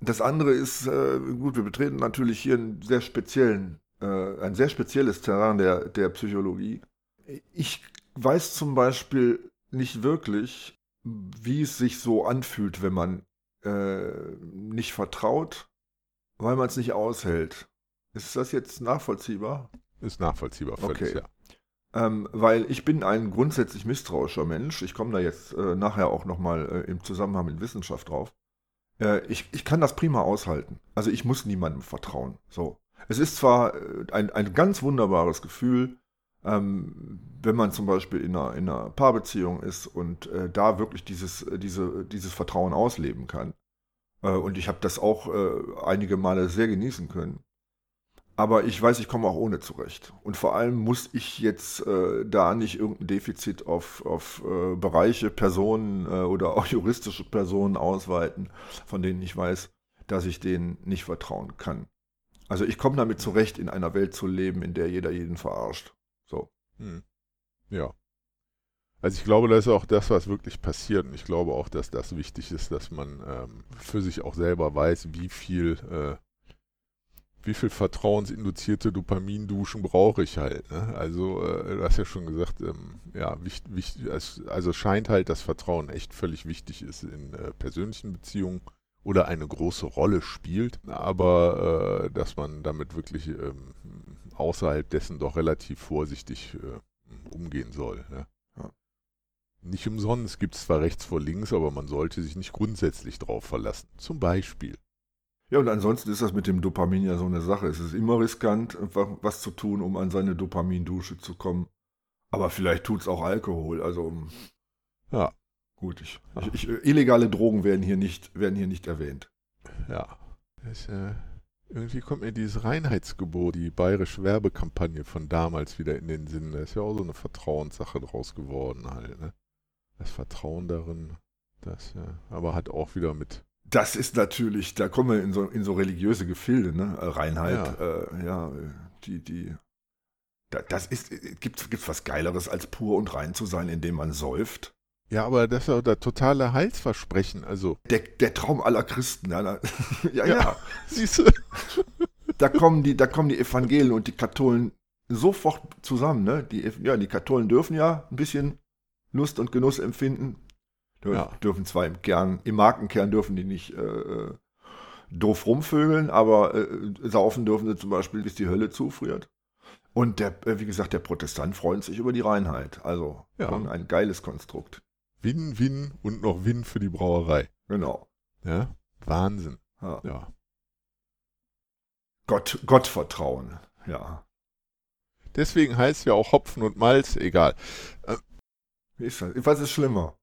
das andere ist, äh, gut, wir betreten natürlich hier einen sehr speziellen, äh, ein sehr spezielles Terrain der, der Psychologie. Ich weiß zum Beispiel nicht wirklich, wie es sich so anfühlt, wenn man äh, nicht vertraut, weil man es nicht aushält. Ist das jetzt nachvollziehbar? Ist nachvollziehbar, völlig, okay. ja. Ähm, weil ich bin ein grundsätzlich misstrauischer Mensch. Ich komme da jetzt äh, nachher auch nochmal äh, im Zusammenhang mit Wissenschaft drauf. Äh, ich, ich kann das prima aushalten. Also ich muss niemandem vertrauen. So. Es ist zwar äh, ein, ein ganz wunderbares Gefühl, ähm, wenn man zum Beispiel in einer, in einer Paarbeziehung ist und äh, da wirklich dieses, äh, diese, dieses Vertrauen ausleben kann. und ich habe das auch einige Male sehr genießen können. Aber ich weiß, ich komme auch ohne zurecht. Und vor allem muss ich jetzt äh, da nicht irgendein Defizit auf, auf äh, Bereiche, Personen äh, oder auch juristische Personen ausweiten, von denen ich weiß, dass ich denen nicht vertrauen kann. Also ich komme damit zurecht, in einer Welt zu leben, in der jeder jeden verarscht. So. Hm. Ja. Also ich glaube, das ist auch das, was wirklich passiert. Und ich glaube auch, dass das wichtig ist, dass man ähm, für sich auch selber weiß, wie viel äh, wie viel vertrauensinduzierte Dopaminduschen brauche ich halt. Ne? Also, äh, du hast ja schon gesagt, ähm, ja, wichtig, wichtig, also scheint halt, dass Vertrauen echt völlig wichtig ist in äh, persönlichen Beziehungen oder eine große Rolle spielt, aber äh, dass man damit wirklich ähm, außerhalb dessen doch relativ vorsichtig äh, umgehen soll. Ja. Nicht umsonst gibt es zwar rechts vor links, aber man sollte sich nicht grundsätzlich drauf verlassen. Zum Beispiel. Ja, und ansonsten ist das mit dem Dopamin ja so eine Sache. Es ist immer riskant, was zu tun, um an seine Dopamindusche zu kommen. Aber vielleicht tut es auch Alkohol. Also, ja, gut. Ich, ja. Ich, ich, illegale Drogen werden hier nicht, werden hier nicht erwähnt. Ja. Das, äh, irgendwie kommt mir dieses Reinheitsgebot, die bayerische Werbekampagne von damals wieder in den Sinn. Da ist ja auch so eine Vertrauenssache draus geworden halt. Ne? Das Vertrauen darin, das, ja, aber hat auch wieder mit das ist natürlich, da kommen wir in so, in so religiöse Gefilde, ne? Äh, Reinheit, ja, äh, ja die, die, das ist, gibt es was Geileres, als pur und rein zu sein, indem man säuft? Ja, aber das ist ja das totale Heilsversprechen, also. Der, der Traum aller Christen, ja, ja. ja, ja. Siehst du? Da kommen die, da kommen die Evangelien und die Katholen sofort zusammen, ne? Die, ja, die Katholen dürfen ja ein bisschen Lust und Genuss empfinden. Dür ja. Dürfen zwar im Kern, im Markenkern dürfen die nicht äh, äh, doof rumvögeln, aber äh, saufen dürfen sie zum Beispiel, bis die Hölle zufriert. Und der, äh, wie gesagt, der Protestant freut sich über die Reinheit. Also ja. ein geiles Konstrukt. Win, Win und noch Win für die Brauerei. Genau. Ja, Wahnsinn. Ja. ja. Gott, Gottvertrauen, ja. Deswegen heißt ja auch Hopfen und Malz, egal. Äh, ist das? Was ist schlimmer?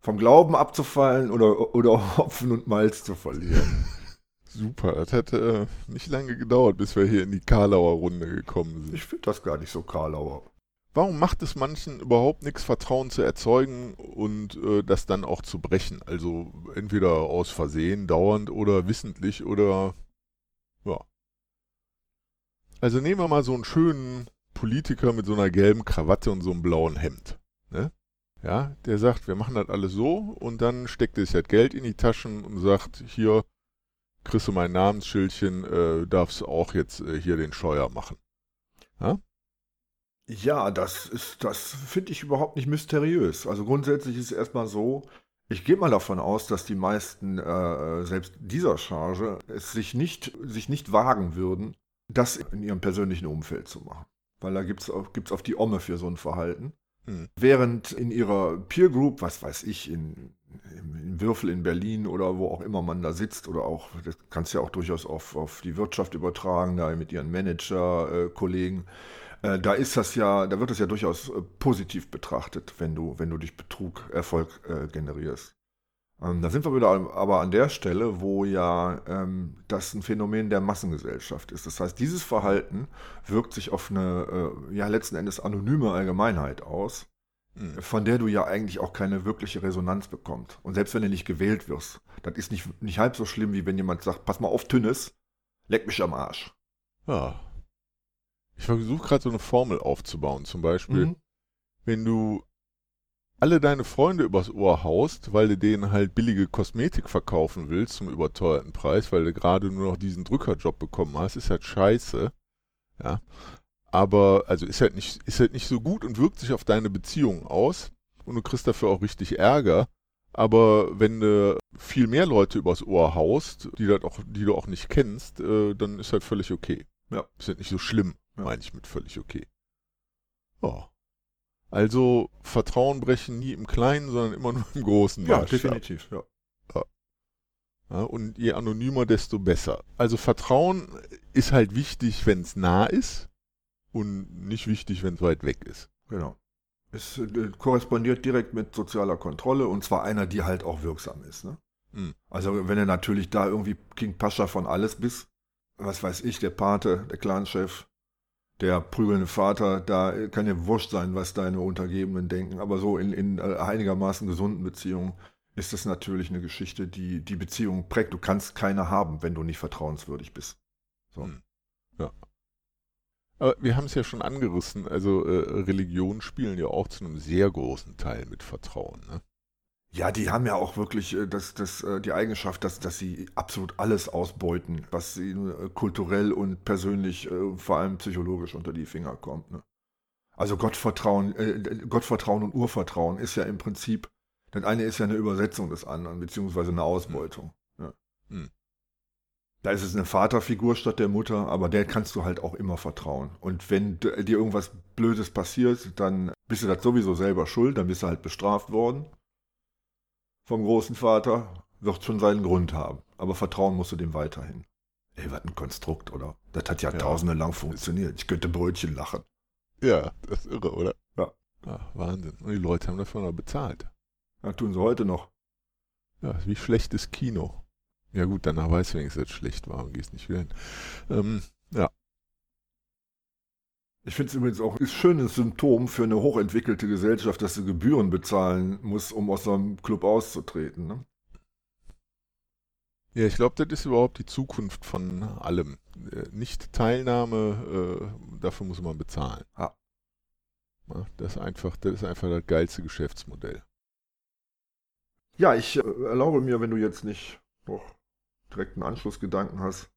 vom Glauben abzufallen oder, oder Hopfen und Malz zu verlieren. Super, das hat äh, nicht lange gedauert, bis wir hier in die Karlauer Runde gekommen sind. Ich finde das gar nicht so Karlauer. Warum macht es manchen überhaupt nichts, Vertrauen zu erzeugen und äh, das dann auch zu brechen? Also entweder aus Versehen, dauernd oder wissentlich oder ja. Also nehmen wir mal so einen schönen Politiker mit so einer gelben Krawatte und so einem blauen Hemd. Ne? Ja, der sagt, wir machen das alles so und dann steckt er sich halt Geld in die Taschen und sagt, hier, kriegst du mein Namensschildchen, äh, darfst auch jetzt äh, hier den Scheuer machen. Ja? Ja, das ist, das finde ich überhaupt nicht mysteriös. Also grundsätzlich ist es erstmal so, ich gehe mal davon aus, dass die meisten, äh, selbst dieser Charge, es sich nicht, sich nicht wagen würden, das in ihrem persönlichen Umfeld zu machen. Weil da gibt es gibt's auf die Omme für so ein Verhalten. Hm. Während in ihrer Peer Group, was weiß ich, in, in Würfel in Berlin oder wo auch immer man da sitzt oder auch, das kannst du ja auch durchaus auf, auf die Wirtschaft übertragen, da mit ihren Manager-Kollegen, äh, äh, da ist das ja, da wird es ja durchaus äh, positiv betrachtet, wenn du, wenn du durch Betrug Erfolg äh, generierst. Ähm, da sind wir wieder aber an der Stelle, wo ja ähm, das ein Phänomen der Massengesellschaft ist. Das heißt, dieses Verhalten wirkt sich auf eine äh, ja letzten Endes anonyme Allgemeinheit aus, mhm. von der du ja eigentlich auch keine wirkliche Resonanz bekommst. Und selbst wenn du nicht gewählt wirst, das ist nicht, nicht halb so schlimm, wie wenn jemand sagt, pass mal auf, Tünnes, leck mich am Arsch. Ja. Ich versuche gerade so eine Formel aufzubauen. Zum Beispiel, mhm. wenn du alle deine Freunde übers Ohr haust, weil du denen halt billige Kosmetik verkaufen willst zum überteuerten Preis, weil du gerade nur noch diesen Drückerjob bekommen hast, ist halt scheiße. Ja. Aber, also ist halt nicht, ist halt nicht so gut und wirkt sich auf deine Beziehung aus und du kriegst dafür auch richtig Ärger. Aber wenn du viel mehr Leute übers Ohr haust, die, das auch, die du auch nicht kennst, äh, dann ist halt völlig okay. Ja. Ist halt nicht so schlimm, ja. meine ich mit völlig okay. Ja. Also Vertrauen brechen nie im Kleinen, sondern immer nur im Großen. Ja, Maßstab. definitiv, ja. ja. ja. Und je anonymer, desto besser. Also Vertrauen ist halt wichtig, wenn es nah ist und nicht wichtig, wenn es weit weg ist. Genau. Es äh, korrespondiert direkt mit sozialer Kontrolle und zwar einer, die halt auch wirksam ist. Ne? Mhm. Also wenn du natürlich da irgendwie King Pascha von alles bist, was weiß ich, der Pate, der Clanchef, der prügelnde Vater, da kann ja wurscht sein, was deine Untergebenen denken, aber so in, in äh, einigermaßen gesunden Beziehungen ist das natürlich eine Geschichte, die die Beziehung prägt. Du kannst keine haben, wenn du nicht vertrauenswürdig bist. So. Hm. Ja. Aber wir haben es ja schon angerissen, also äh, Religionen spielen ja auch zu einem sehr großen Teil mit Vertrauen. Ne? Ja, die haben ja auch wirklich äh, das, das, äh, die Eigenschaft, dass, dass sie absolut alles ausbeuten, was ihnen äh, kulturell und persönlich, vor allem psychologisch unter die Finger kommt. Ne? Also Gottvertrauen, äh, Gottvertrauen und Urvertrauen ist ja im Prinzip, das eine ist ja eine Übersetzung des anderen, beziehungsweise eine Ausbeutung. Ja. Hm. Da ist es eine Vaterfigur statt der Mutter, aber der kannst du halt auch immer vertrauen. Und wenn dir irgendwas Blödes passiert, dann bist du das sowieso selber schuld, dann bist du halt bestraft worden vom großen Vater wird schon seinen Grund haben. Aber vertrauen musst du dem weiterhin. Ey, was ein Konstrukt, oder? Das hat ja, ja. tausende lang funktioniert. Ich könnte Brötchen lachen. Ja, das ist irre, oder? Ja. ja Wahnsinn. Und die Leute haben dafür noch bezahlt. Ja, tun sie heute noch. Ja, wie schlechtes Kino. Ja gut, danach weiß ich wenigstens, dass es schlecht war und gehst nicht wieder hin. Ähm, ja. Ich finde es übrigens auch ein schönes Symptom für eine hochentwickelte Gesellschaft, dass sie Gebühren bezahlen muss, um aus so einem Club auszutreten. Ne? Ja, ich glaube, das ist überhaupt die Zukunft von allem. Äh, nicht Teilnahme, äh, dafür muss man bezahlen. Ja. ja. das, ist einfach, das ist einfach das geilste Geschäftsmodell. Ja, ich äh, erlaube mir, wenn du jetzt nicht noch direkt einen Anschlussgedanken hast,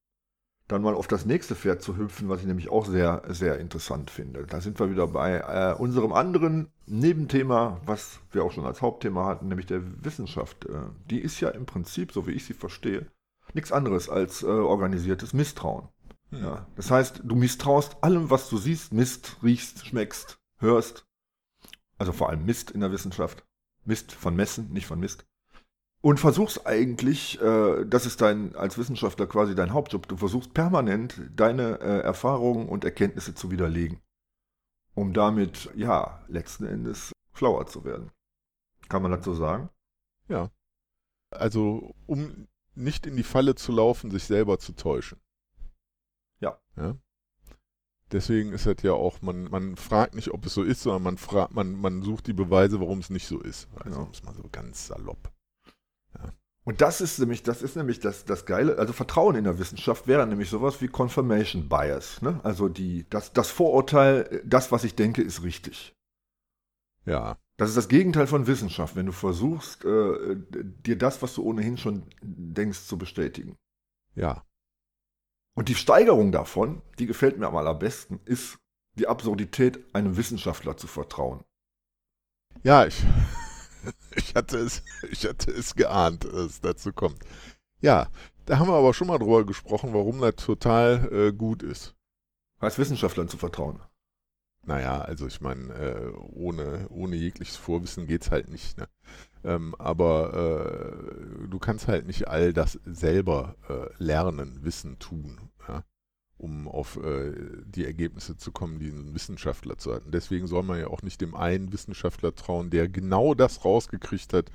dann mal auf das nächste Pferd zu hüpfen, was ich nämlich auch sehr, sehr interessant finde. Da sind wir wieder bei äh, unserem anderen Nebenthema, was wir auch schon als Hauptthema hatten, nämlich der Wissenschaft. Äh, die ist ja im Prinzip, so wie ich sie verstehe, nichts anderes als äh, organisiertes Misstrauen. Hm. Ja, das heißt, du misstraust allem, was du siehst, misst, riechst, schmeckst, hörst. Also vor allem Mist in der Wissenschaft. Mist von Messen, nicht von Mist und versuchst eigentlich, äh, das ist dein als Wissenschaftler quasi dein Hauptjob, du versuchst permanent deine äh, Erfahrungen und Erkenntnisse zu widerlegen, um damit ja letzten Endes schlauer zu werden. Kann man das so sagen? Ja. Also um nicht in die Falle zu laufen, sich selber zu täuschen. Ja. ja? Deswegen ist das ja auch, man, man fragt nicht, ob es so ist, sondern man, fragt, man, man sucht die Beweise, warum es nicht so ist. Also Genau. ist mal so ganz salopp. Und das ist nämlich, das ist nämlich das, das Geile, also Vertrauen in der Wissenschaft wäre nämlich sowas wie Confirmation Bias. Ne? Also die, das, das Vorurteil, das, was ich denke, ist richtig. Ja, Das ist das Gegenteil von Wissenschaft, wenn du versuchst, äh, dir das, was du ohnehin schon denkst, zu bestätigen. ja, Und die Steigerung davon, die gefällt mir am allerbesten, ist die Absurdität, einem Wissenschaftler zu vertrauen. ja, ich, ich hatte es, ich hatte es geahnt, dass es dazu kommt. Ja, da haben wir aber schon mal drüber gesprochen, warum das total äh, gut ist. Heißt Wissenschaftlern zu vertrauen. Naja, also ich meine, äh, ohne, ohne jegliches Vorwissen geht's halt nicht. Ne? Ähm, aber äh, du kannst halt nicht all das selber äh, lernen, wissen, tun, ja? Um auf äh, die Ergebnisse zu kommen, die ein Wissenschaftler zu hatten. Deswegen soll man ja auch nicht dem einen Wissenschaftler trauen, der genau das rausgekriegt hat,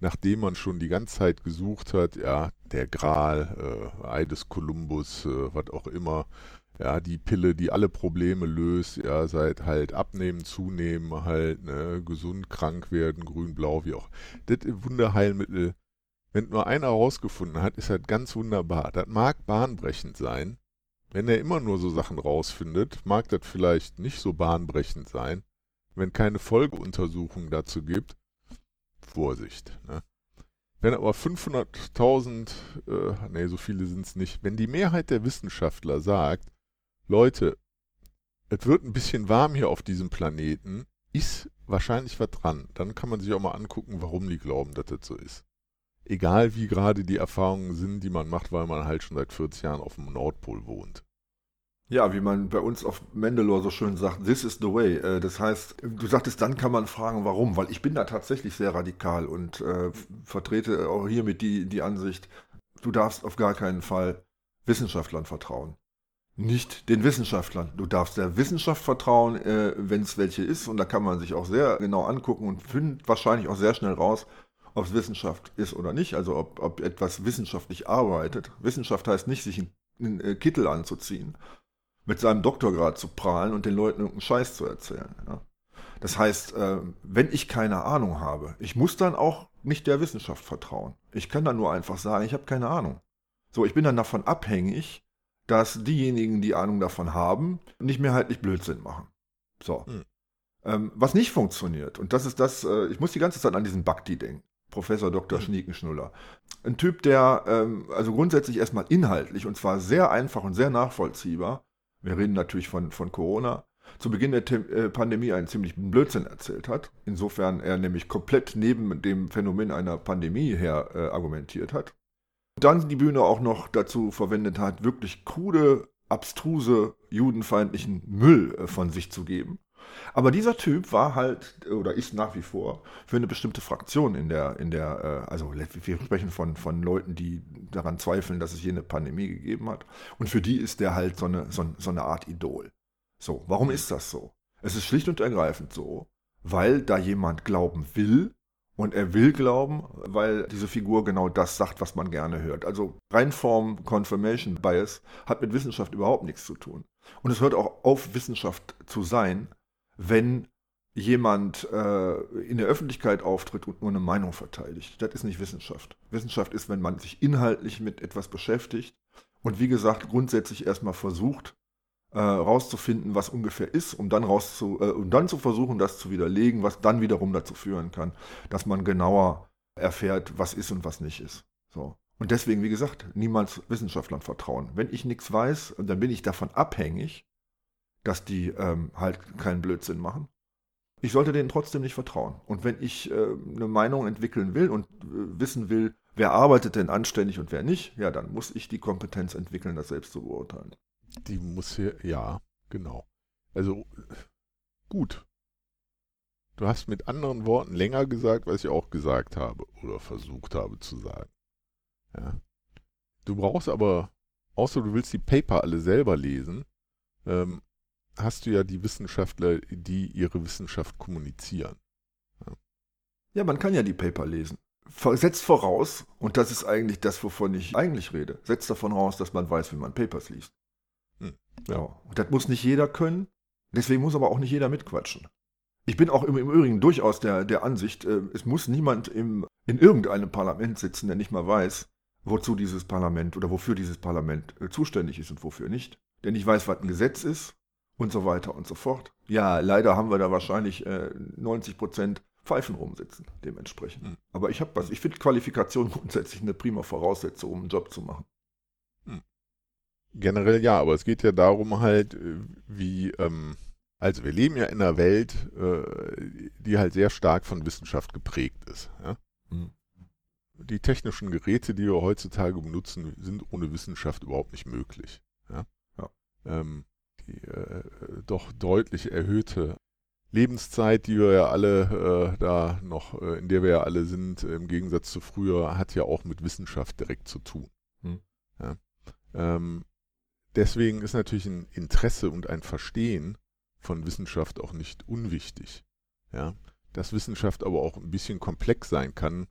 nachdem man schon die ganze Zeit gesucht hat, ja, der Gral, äh, Ei des Kolumbus, äh, was auch immer, ja, die Pille, die alle Probleme löst, ja, seit halt abnehmen, zunehmen, halt, ne, gesund, krank werden, grün, blau, wie auch. Das Wunderheilmittel, wenn nur einer herausgefunden hat, ist halt ganz wunderbar. Das mag bahnbrechend sein. Wenn er immer nur so Sachen rausfindet, mag das vielleicht nicht so bahnbrechend sein. Wenn keine Folgeuntersuchung dazu gibt, Vorsicht. Ne? Wenn aber 500.000, äh, nee, so viele sind es nicht, wenn die Mehrheit der Wissenschaftler sagt, Leute, es wird ein bisschen warm hier auf diesem Planeten, ist wahrscheinlich was dran. Dann kann man sich auch mal angucken, warum die glauben, dass das so ist. Egal wie gerade die Erfahrungen sind, die man macht, weil man halt schon seit 40 Jahren auf dem Nordpol wohnt. Ja, wie man bei uns auf Mandalore so schön sagt, this is the way. Äh, Das heißt, du sagtest, dann kann man fragen, warum, weil ich bin da tatsächlich sehr radikal und äh, vertrete auch hiermit die, die Ansicht, du darfst auf gar keinen Fall Wissenschaftlern vertrauen. Nicht den Wissenschaftlern. Du darfst der Wissenschaft vertrauen, äh, wenn es welche ist und da kann man sich auch sehr genau angucken und findet wahrscheinlich auch sehr schnell raus, ob es Wissenschaft ist oder nicht, also ob, ob etwas wissenschaftlich arbeitet. Wissenschaft heißt nicht, sich einen, einen äh, Kittel anzuziehen, mit seinem Doktorgrad zu prahlen und den Leuten irgendeinen Scheiß zu erzählen. Ja. Das heißt, äh, wenn ich keine Ahnung habe, ich muss dann auch nicht der Wissenschaft vertrauen. Ich kann dann nur einfach sagen, ich habe keine Ahnung. So, ich bin dann davon abhängig, dass diejenigen, die Ahnung davon haben, nicht mehrheitlich Blödsinn machen. So. Hm. Ähm, was nicht funktioniert, und das ist das, äh, ich muss die ganze Zeit an diesen Bakti denken. Professor Dr. Schniekenschnuller. Ein Typ, der ähm, also grundsätzlich erstmal inhaltlich und zwar sehr einfach und sehr nachvollziehbar, wir reden natürlich von, von Corona, zu Beginn der Tem äh, Pandemie einen ziemlichen Blödsinn erzählt hat. Insofern er nämlich komplett neben dem Phänomen einer Pandemie her äh, argumentiert hat. Dann die Bühne auch noch dazu verwendet hat, wirklich krude, abstruse, judenfeindlichen Müll äh, von sich zu geben. Aber dieser Typ war halt oder ist nach wie vor für eine bestimmte Fraktion in der, in der, äh, also wir sprechen von, von Leuten, die daran zweifeln, dass es hier eine Pandemie gegeben hat. Und für die ist der halt so eine, so, so eine Art Idol. So, warum ist das so? Es ist schlicht und ergreifend so, weil da jemand glauben will und er will glauben, weil diese Figur genau das sagt, was man gerne hört. Also Reinform Confirmation Bias hat mit Wissenschaft überhaupt nichts zu tun. Und es hört auch auf, Wissenschaft zu sein, wenn jemand äh, in der Öffentlichkeit auftritt und nur eine Meinung verteidigt. Das ist nicht Wissenschaft. Wissenschaft ist, wenn man sich inhaltlich mit etwas beschäftigt und wie gesagt grundsätzlich erstmal versucht, äh, rauszufinden, was ungefähr ist, um dann, rauszu, äh, um dann zu versuchen, das zu widerlegen, was dann wiederum dazu führen kann, dass man genauer erfährt, was ist und was nicht ist. So. Und deswegen, wie gesagt, niemals Wissenschaftlern vertrauen. Wenn ich nichts weiß, dann bin ich davon abhängig, dass die ähm, halt keinen Blödsinn machen. Ich sollte denen trotzdem nicht vertrauen. Und wenn ich äh, eine Meinung entwickeln will und äh, wissen will, wer arbeitet denn anständig und wer nicht, ja, dann muss ich die Kompetenz entwickeln, das selbst zu beurteilen. Die muss hier, ja, genau. Also, gut. Du hast mit anderen Worten länger gesagt, was ich auch gesagt habe oder versucht habe zu sagen. Ja. Du brauchst aber, außer du willst die Paper alle selber lesen, ähm, hast du ja die Wissenschaftler, die ihre Wissenschaft kommunizieren. Ja, man kann ja die Paper lesen. setzt voraus, und das ist eigentlich das, wovon ich eigentlich rede, setzt davon voraus, dass man weiß, wie man Papers liest. Hm, ja. Und das muss nicht jeder können, deswegen muss aber auch nicht jeder mitquatschen. Ich bin auch im, im Übrigen durchaus der, der Ansicht, äh, es muss niemand im, in irgendeinem Parlament sitzen, der nicht mal weiß, wozu dieses Parlament oder wofür dieses Parlament äh, zuständig ist und wofür nicht. Der nicht weiß, was ein Gesetz ist und so weiter und so fort. Ja, leider haben wir da wahrscheinlich äh, 90 Prozent Pfeifen rumsitzen, dementsprechend. Mhm. Aber ich habe was. Ich finde Qualifikation grundsätzlich eine prima Voraussetzung, um einen Job zu machen. Mhm. Generell ja, aber es geht ja darum halt, äh, wie, ähm, also wir leben ja in einer Welt, äh, die halt sehr stark von Wissenschaft geprägt ist. Ja? Mhm. Die technischen Geräte, die wir heutzutage benutzen, sind ohne Wissenschaft überhaupt nicht möglich. Ja? ja. Ähm, äh, doch deutlich erhöhte Lebenszeit, die wir ja alle äh, da noch, äh, in der wir ja alle sind, im Gegensatz zu früher, hat ja auch mit Wissenschaft direkt zu tun. Hm. Ja. Ähm, deswegen ist natürlich ein Interesse und ein Verstehen von Wissenschaft auch nicht unwichtig. Ja. Dass Wissenschaft aber auch ein bisschen komplex sein kann,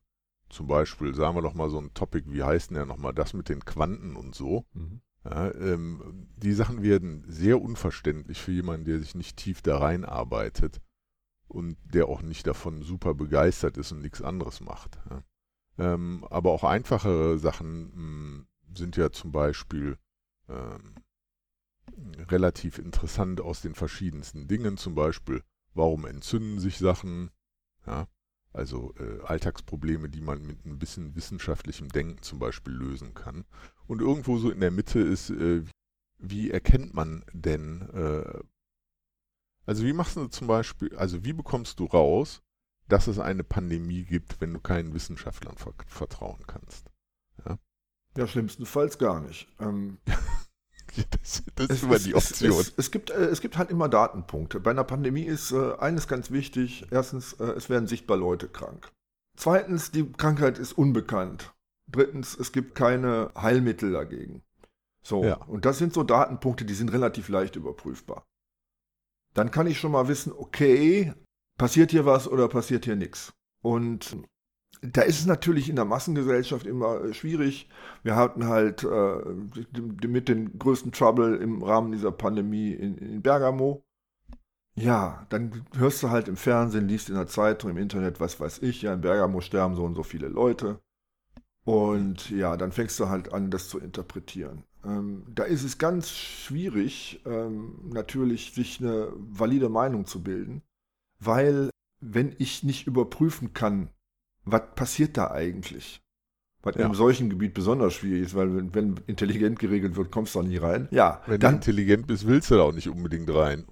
zum Beispiel, sagen wir doch mal so ein Topic, wie heißt denn ja nochmal das mit den Quanten und so. Mhm. Ja, ähm, die Sachen werden sehr unverständlich für jemanden, der sich nicht tief da reinarbeitet und der auch nicht davon super begeistert ist und nichts anderes macht. Ja. Ähm, aber auch einfachere Sachen mh, hm, sind ja zum Beispiel ähm, relativ interessant aus den verschiedensten Dingen. Zum Beispiel, warum entzünden sich Sachen? Ja, also äh, Alltagsprobleme, die man mit ein bisschen wissenschaftlichem Denken zum Beispiel lösen kann. Und irgendwo so in der Mitte ist, äh, wie erkennt man denn, äh, also wie machst du zum Beispiel, also wie bekommst du raus, dass es eine Pandemie gibt, wenn du keinen Wissenschaftlern vertrauen kannst? Ja, ja schlimmstenfalls gar nicht. Ähm, das, das ist immer die Option. Es, es, es, gibt, äh, es gibt halt immer Datenpunkte. Bei einer Pandemie ist äh, eines ganz wichtig. Erstens, äh, es werden sichtbar Leute krank. Zweitens, die Krankheit ist unbekannt. Drittens, es gibt keine Heilmittel dagegen. So, ja. und das sind so Datenpunkte, die sind relativ leicht überprüfbar. Dann kann ich schon mal wissen, okay, passiert hier was oder passiert hier nichts. Und da ist es natürlich in der Massengesellschaft immer äh, schwierig. Wir hatten halt äh, mit den größten Trouble im Rahmen dieser Pandemie in, in Bergamo. Ja, dann hörst du halt im Fernsehen, liest in der Zeitung, im Internet, was weiß ich, ja, in Bergamo sterben so und so viele Leute. Und ja, dann fängst du halt an, das zu interpretieren. Ähm, da ist es ganz schwierig, ähm, natürlich sich eine valide Meinung zu bilden, weil wenn ich nicht überprüfen kann, was passiert da eigentlich? Was ja. in einem solchen Gebiet besonders schwierig ist, weil wenn, wenn, intelligent geregelt wird, kommst du da nie rein. Ja, wenn dann, du intelligent bist, willst du da auch nicht unbedingt rein.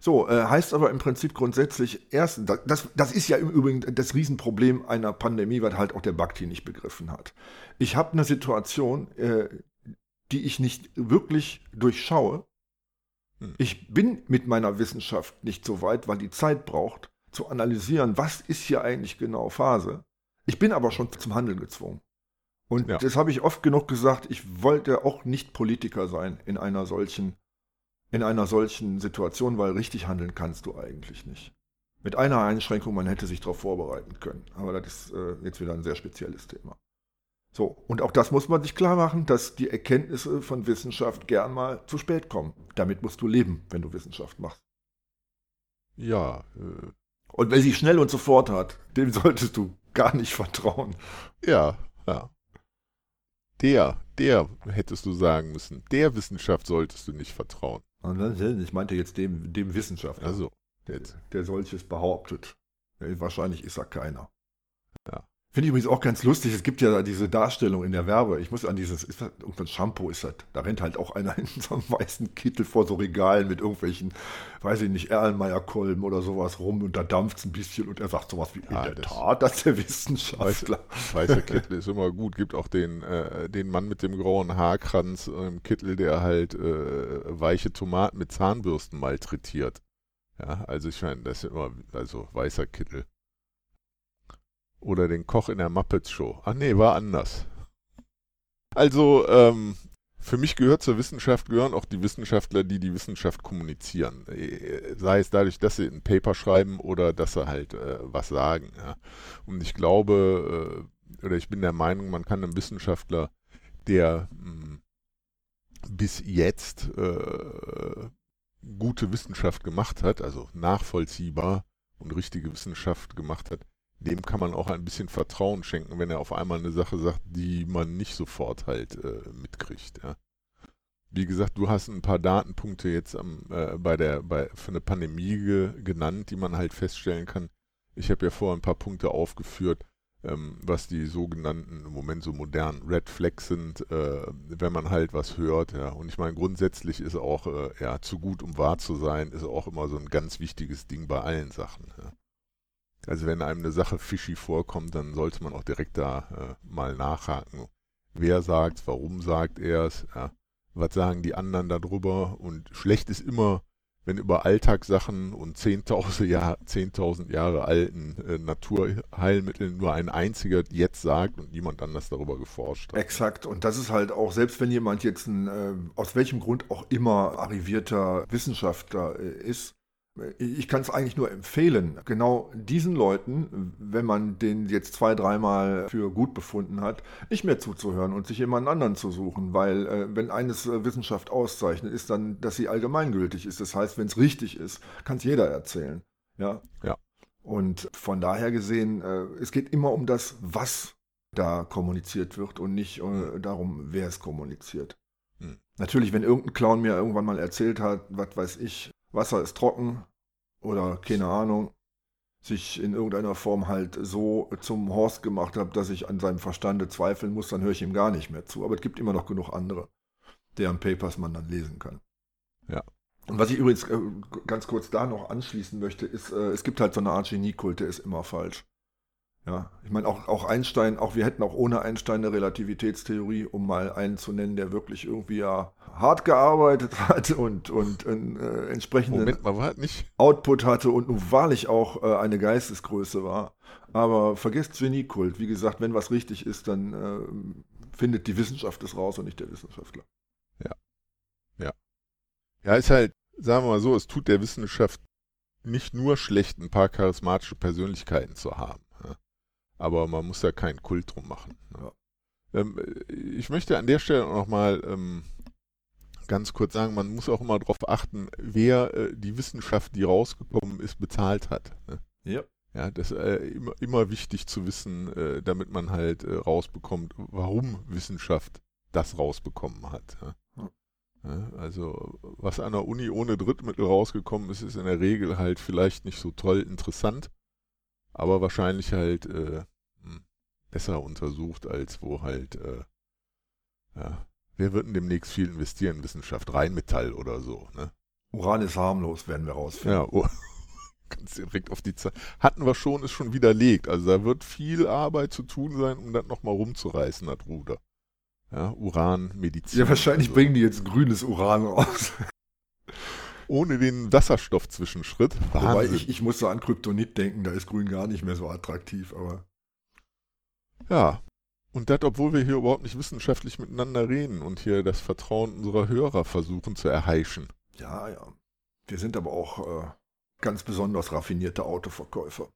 So, äh, heißt aber im Prinzip grundsätzlich, erstens, das, das ist ja im Übrigen das Riesenproblem einer Pandemie, was halt auch der Bakti nicht begriffen hat. Ich habe eine Situation, äh, die ich nicht wirklich durchschaue. Hm. Ich bin mit meiner Wissenschaft nicht so weit, weil die Zeit braucht, zu analysieren, was ist hier eigentlich genau Phase. Ich bin aber schon zum Handeln gezwungen. Und ja. das habe ich oft genug gesagt, ich wollte auch nicht Politiker sein in einer solchen, in einer solchen Situation, weil richtig handeln kannst du eigentlich nicht. Mit einer Einschränkung, man hätte sich darauf vorbereiten können. Aber das ist äh, jetzt wieder ein sehr spezielles Thema. So, und auch das muss man sich klar machen, dass die Erkenntnisse von Wissenschaft gern mal zu spät kommen. Damit musst du leben, wenn du Wissenschaft machst. Ja. Äh, und wer sie schnell und sofort hat, dem solltest du gar nicht vertrauen. Ja, ja. Der, der hättest du sagen müssen, der Wissenschaft solltest du nicht vertrauen. Ich meinte jetzt dem, dem Wissenschaftler. Also, der, der solches behauptet. Wahrscheinlich ist er keiner. Finde ich übrigens auch ganz lustig. Es gibt ja diese Darstellung in der Werbe. Ich muss an dieses, ist das, irgendein Shampoo ist das. Da rennt halt auch einer in so einem weißen Kittel vor so Regalen mit irgendwelchen, weiß ich nicht, Erlenmeyer-Kolben oder sowas rum und da dampft es ein bisschen und er sagt sowas wie, ja, in der das Tat, das ist der Wissenschaftler. Weißer Kittel ist immer gut. Gibt auch den, äh, den Mann mit dem grauen Haarkranz im Kittel, der halt äh, weiche Tomaten mit Zahnbürsten malträtiert. Ja, also ich meine, das ist immer, also weißer Kittel. Oder den Koch in der Muppets Show. Ach nee, war anders. Also, ähm, für mich gehört zur Wissenschaft, gehören auch die Wissenschaftler, die die Wissenschaft kommunizieren. Äh, sei es dadurch, dass sie ein Paper schreiben oder dass sie halt äh, was sagen. Ja. Und ich glaube, äh, oder ich bin der Meinung, man kann einem Wissenschaftler, der mh, hm, bis jetzt äh, gute Wissenschaft gemacht hat, also nachvollziehbar und richtige Wissenschaft gemacht hat, dem kann man auch ein bisschen Vertrauen schenken, wenn er auf einmal eine Sache sagt, die man nicht sofort halt äh, mitkriegt. Ja. Wie gesagt, du hast ein paar Datenpunkte jetzt am, äh, bei der, bei, für eine Pandemie ge, genannt, die man halt feststellen kann. Ich habe ja vorher ein paar Punkte aufgeführt, ähm, was die sogenannten im Moment so modernen Red Flags sind, äh, wenn man halt was hört. Ja. Und ich meine, grundsätzlich ist auch, äh, ja, zu gut, um wahr zu sein, ist auch immer so ein ganz wichtiges Ding bei allen Sachen. Ja. Also wenn einem eine Sache fishy vorkommt, dann sollte man auch direkt da äh, mal nachhaken. Wer sagt warum sagt er es, ja was sagen die anderen darüber und schlecht ist immer, wenn über Alltagssachen und 10.000 Jahr, 10 Jahre alten äh, Naturheilmitteln nur ein einziger jetzt sagt und niemand anders darüber geforscht hat. Exakt. Und das ist halt auch, selbst wenn jemand jetzt ein, äh, aus welchem Grund auch immer arrivierter Wissenschaftler äh, ist, ich kann es eigentlich nur empfehlen, genau diesen Leuten, wenn man den jetzt zwei, dreimal für gut befunden hat, nicht mehr zuzuhören und sich jemand anderen zu suchen, weil äh, wenn eines äh, Wissenschaft auszeichnet, ist dann, dass sie allgemeingültig ist. Das heißt, wenn es richtig ist, kann es jeder erzählen. Ja. Ja. Und von daher gesehen, äh, es geht immer um das, was da kommuniziert wird und nicht äh, darum, wer es kommuniziert. Hm. Natürlich, wenn irgendein Clown mir irgendwann mal erzählt hat, was weiß ich, Wasser ist trocken oder keine Ahnung, sich in irgendeiner Form halt so zum Horst gemacht hat, dass ich an seinem Verstande zweifeln muss, dann höre ich ihm gar nicht mehr zu. Aber es gibt immer noch genug andere, deren Papers man dann lesen kann. Ja. Und was ich übrigens äh, ganz kurz da noch anschließen möchte, ist, äh, es gibt halt so eine Art Geniekult, der ist immer falsch. Ja, ich meine, auch, auch Einstein, auch wir hätten auch ohne Einstein eine Relativitätstheorie, um mal einen zu nennen, der wirklich irgendwie ja hart gearbeitet hat und, und einen äh, entsprechenden mal? Output hatte und nun wahrlich auch äh, eine Geistesgröße war. Aber vergesst Geniekult. Wie gesagt, wenn was richtig ist, dann äh, findet die Wissenschaft es raus und nicht der Wissenschaftler. Ja. Ja. Ja, ist halt, sagen wir mal so, es tut der Wissenschaft nicht nur schlecht, ein paar charismatische Persönlichkeiten zu haben. Aber man muss ja keinen Kult drum machen. Ne? Ja. Ähm, ich möchte an der Stelle auch nochmal ähm, ganz kurz sagen, man muss auch immer darauf achten, wer äh, die Wissenschaft, die rausgekommen ist, bezahlt hat. Ne? Ja. Ja, das ist äh, immer, immer wichtig zu wissen, äh, damit man halt äh, rausbekommt, warum Wissenschaft das rausbekommen hat. Ja? Ja, also was an der Uni ohne Drittmittel rausgekommen ist, ist in der Regel halt vielleicht nicht so toll interessant aber wahrscheinlich halt äh, hm, besser untersucht, als wo halt, äh, ja, wer wird denn demnächst viel investieren in Wissenschaft? Rheinmetall oder so, ne? Uran ist harmlos, werden wir rausfinden. Ja, oh, ganz direkt auf die Zeit. Hatten wir schon, ist schon widerlegt. Also da wird viel Arbeit zu tun sein, um das nochmal rumzureißen, das Ruder. Ja, Uran, Medizin. Ja, wahrscheinlich so. bringen die jetzt grünes Uran raus ohne den Wasserstoffzwischenschritt. Wobei ich, ich muss so an Kryptonit denken, da ist Grün gar nicht mehr so attraktiv, aber. Ja. Und das, obwohl wir hier überhaupt nicht wissenschaftlich miteinander reden und hier das Vertrauen unserer Hörer versuchen zu erheischen. Ja, ja. Wir sind aber auch äh, ganz besonders raffinierte Autoverkäufer.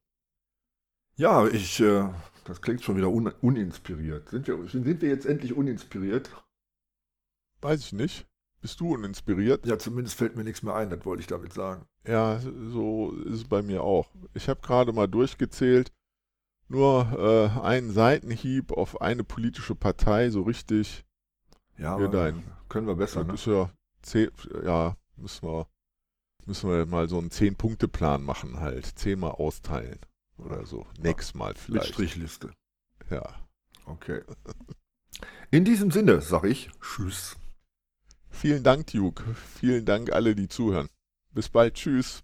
Ja, ich, äh, das klingt schon wieder un uninspiriert. Sind wir, sind wir jetzt endlich uninspiriert? Weiß ich nicht. Bist du uninspiriert? Ja, zumindest fällt mir nichts mehr ein, das wollte ich damit sagen. Ja, so ist es bei mir auch. Ich habe gerade mal durchgezählt, nur äh, einen Seitenhieb auf eine politische Partei, so richtig. Ja, aber dein, können wir besser, ne? Ja, zehn, ja, müssen wir, müssen wir mal so einen Zehn-Punkte-Plan machen halt. Zehnmal austeilen oder so. Nächstes Mal vielleicht. Mit Strichliste. Ja. Okay. In diesem Sinne sage ich Tschüss. Vielen Dank, Duke. Vielen Dank alle, die zuhören. Bis bald. Tschüss.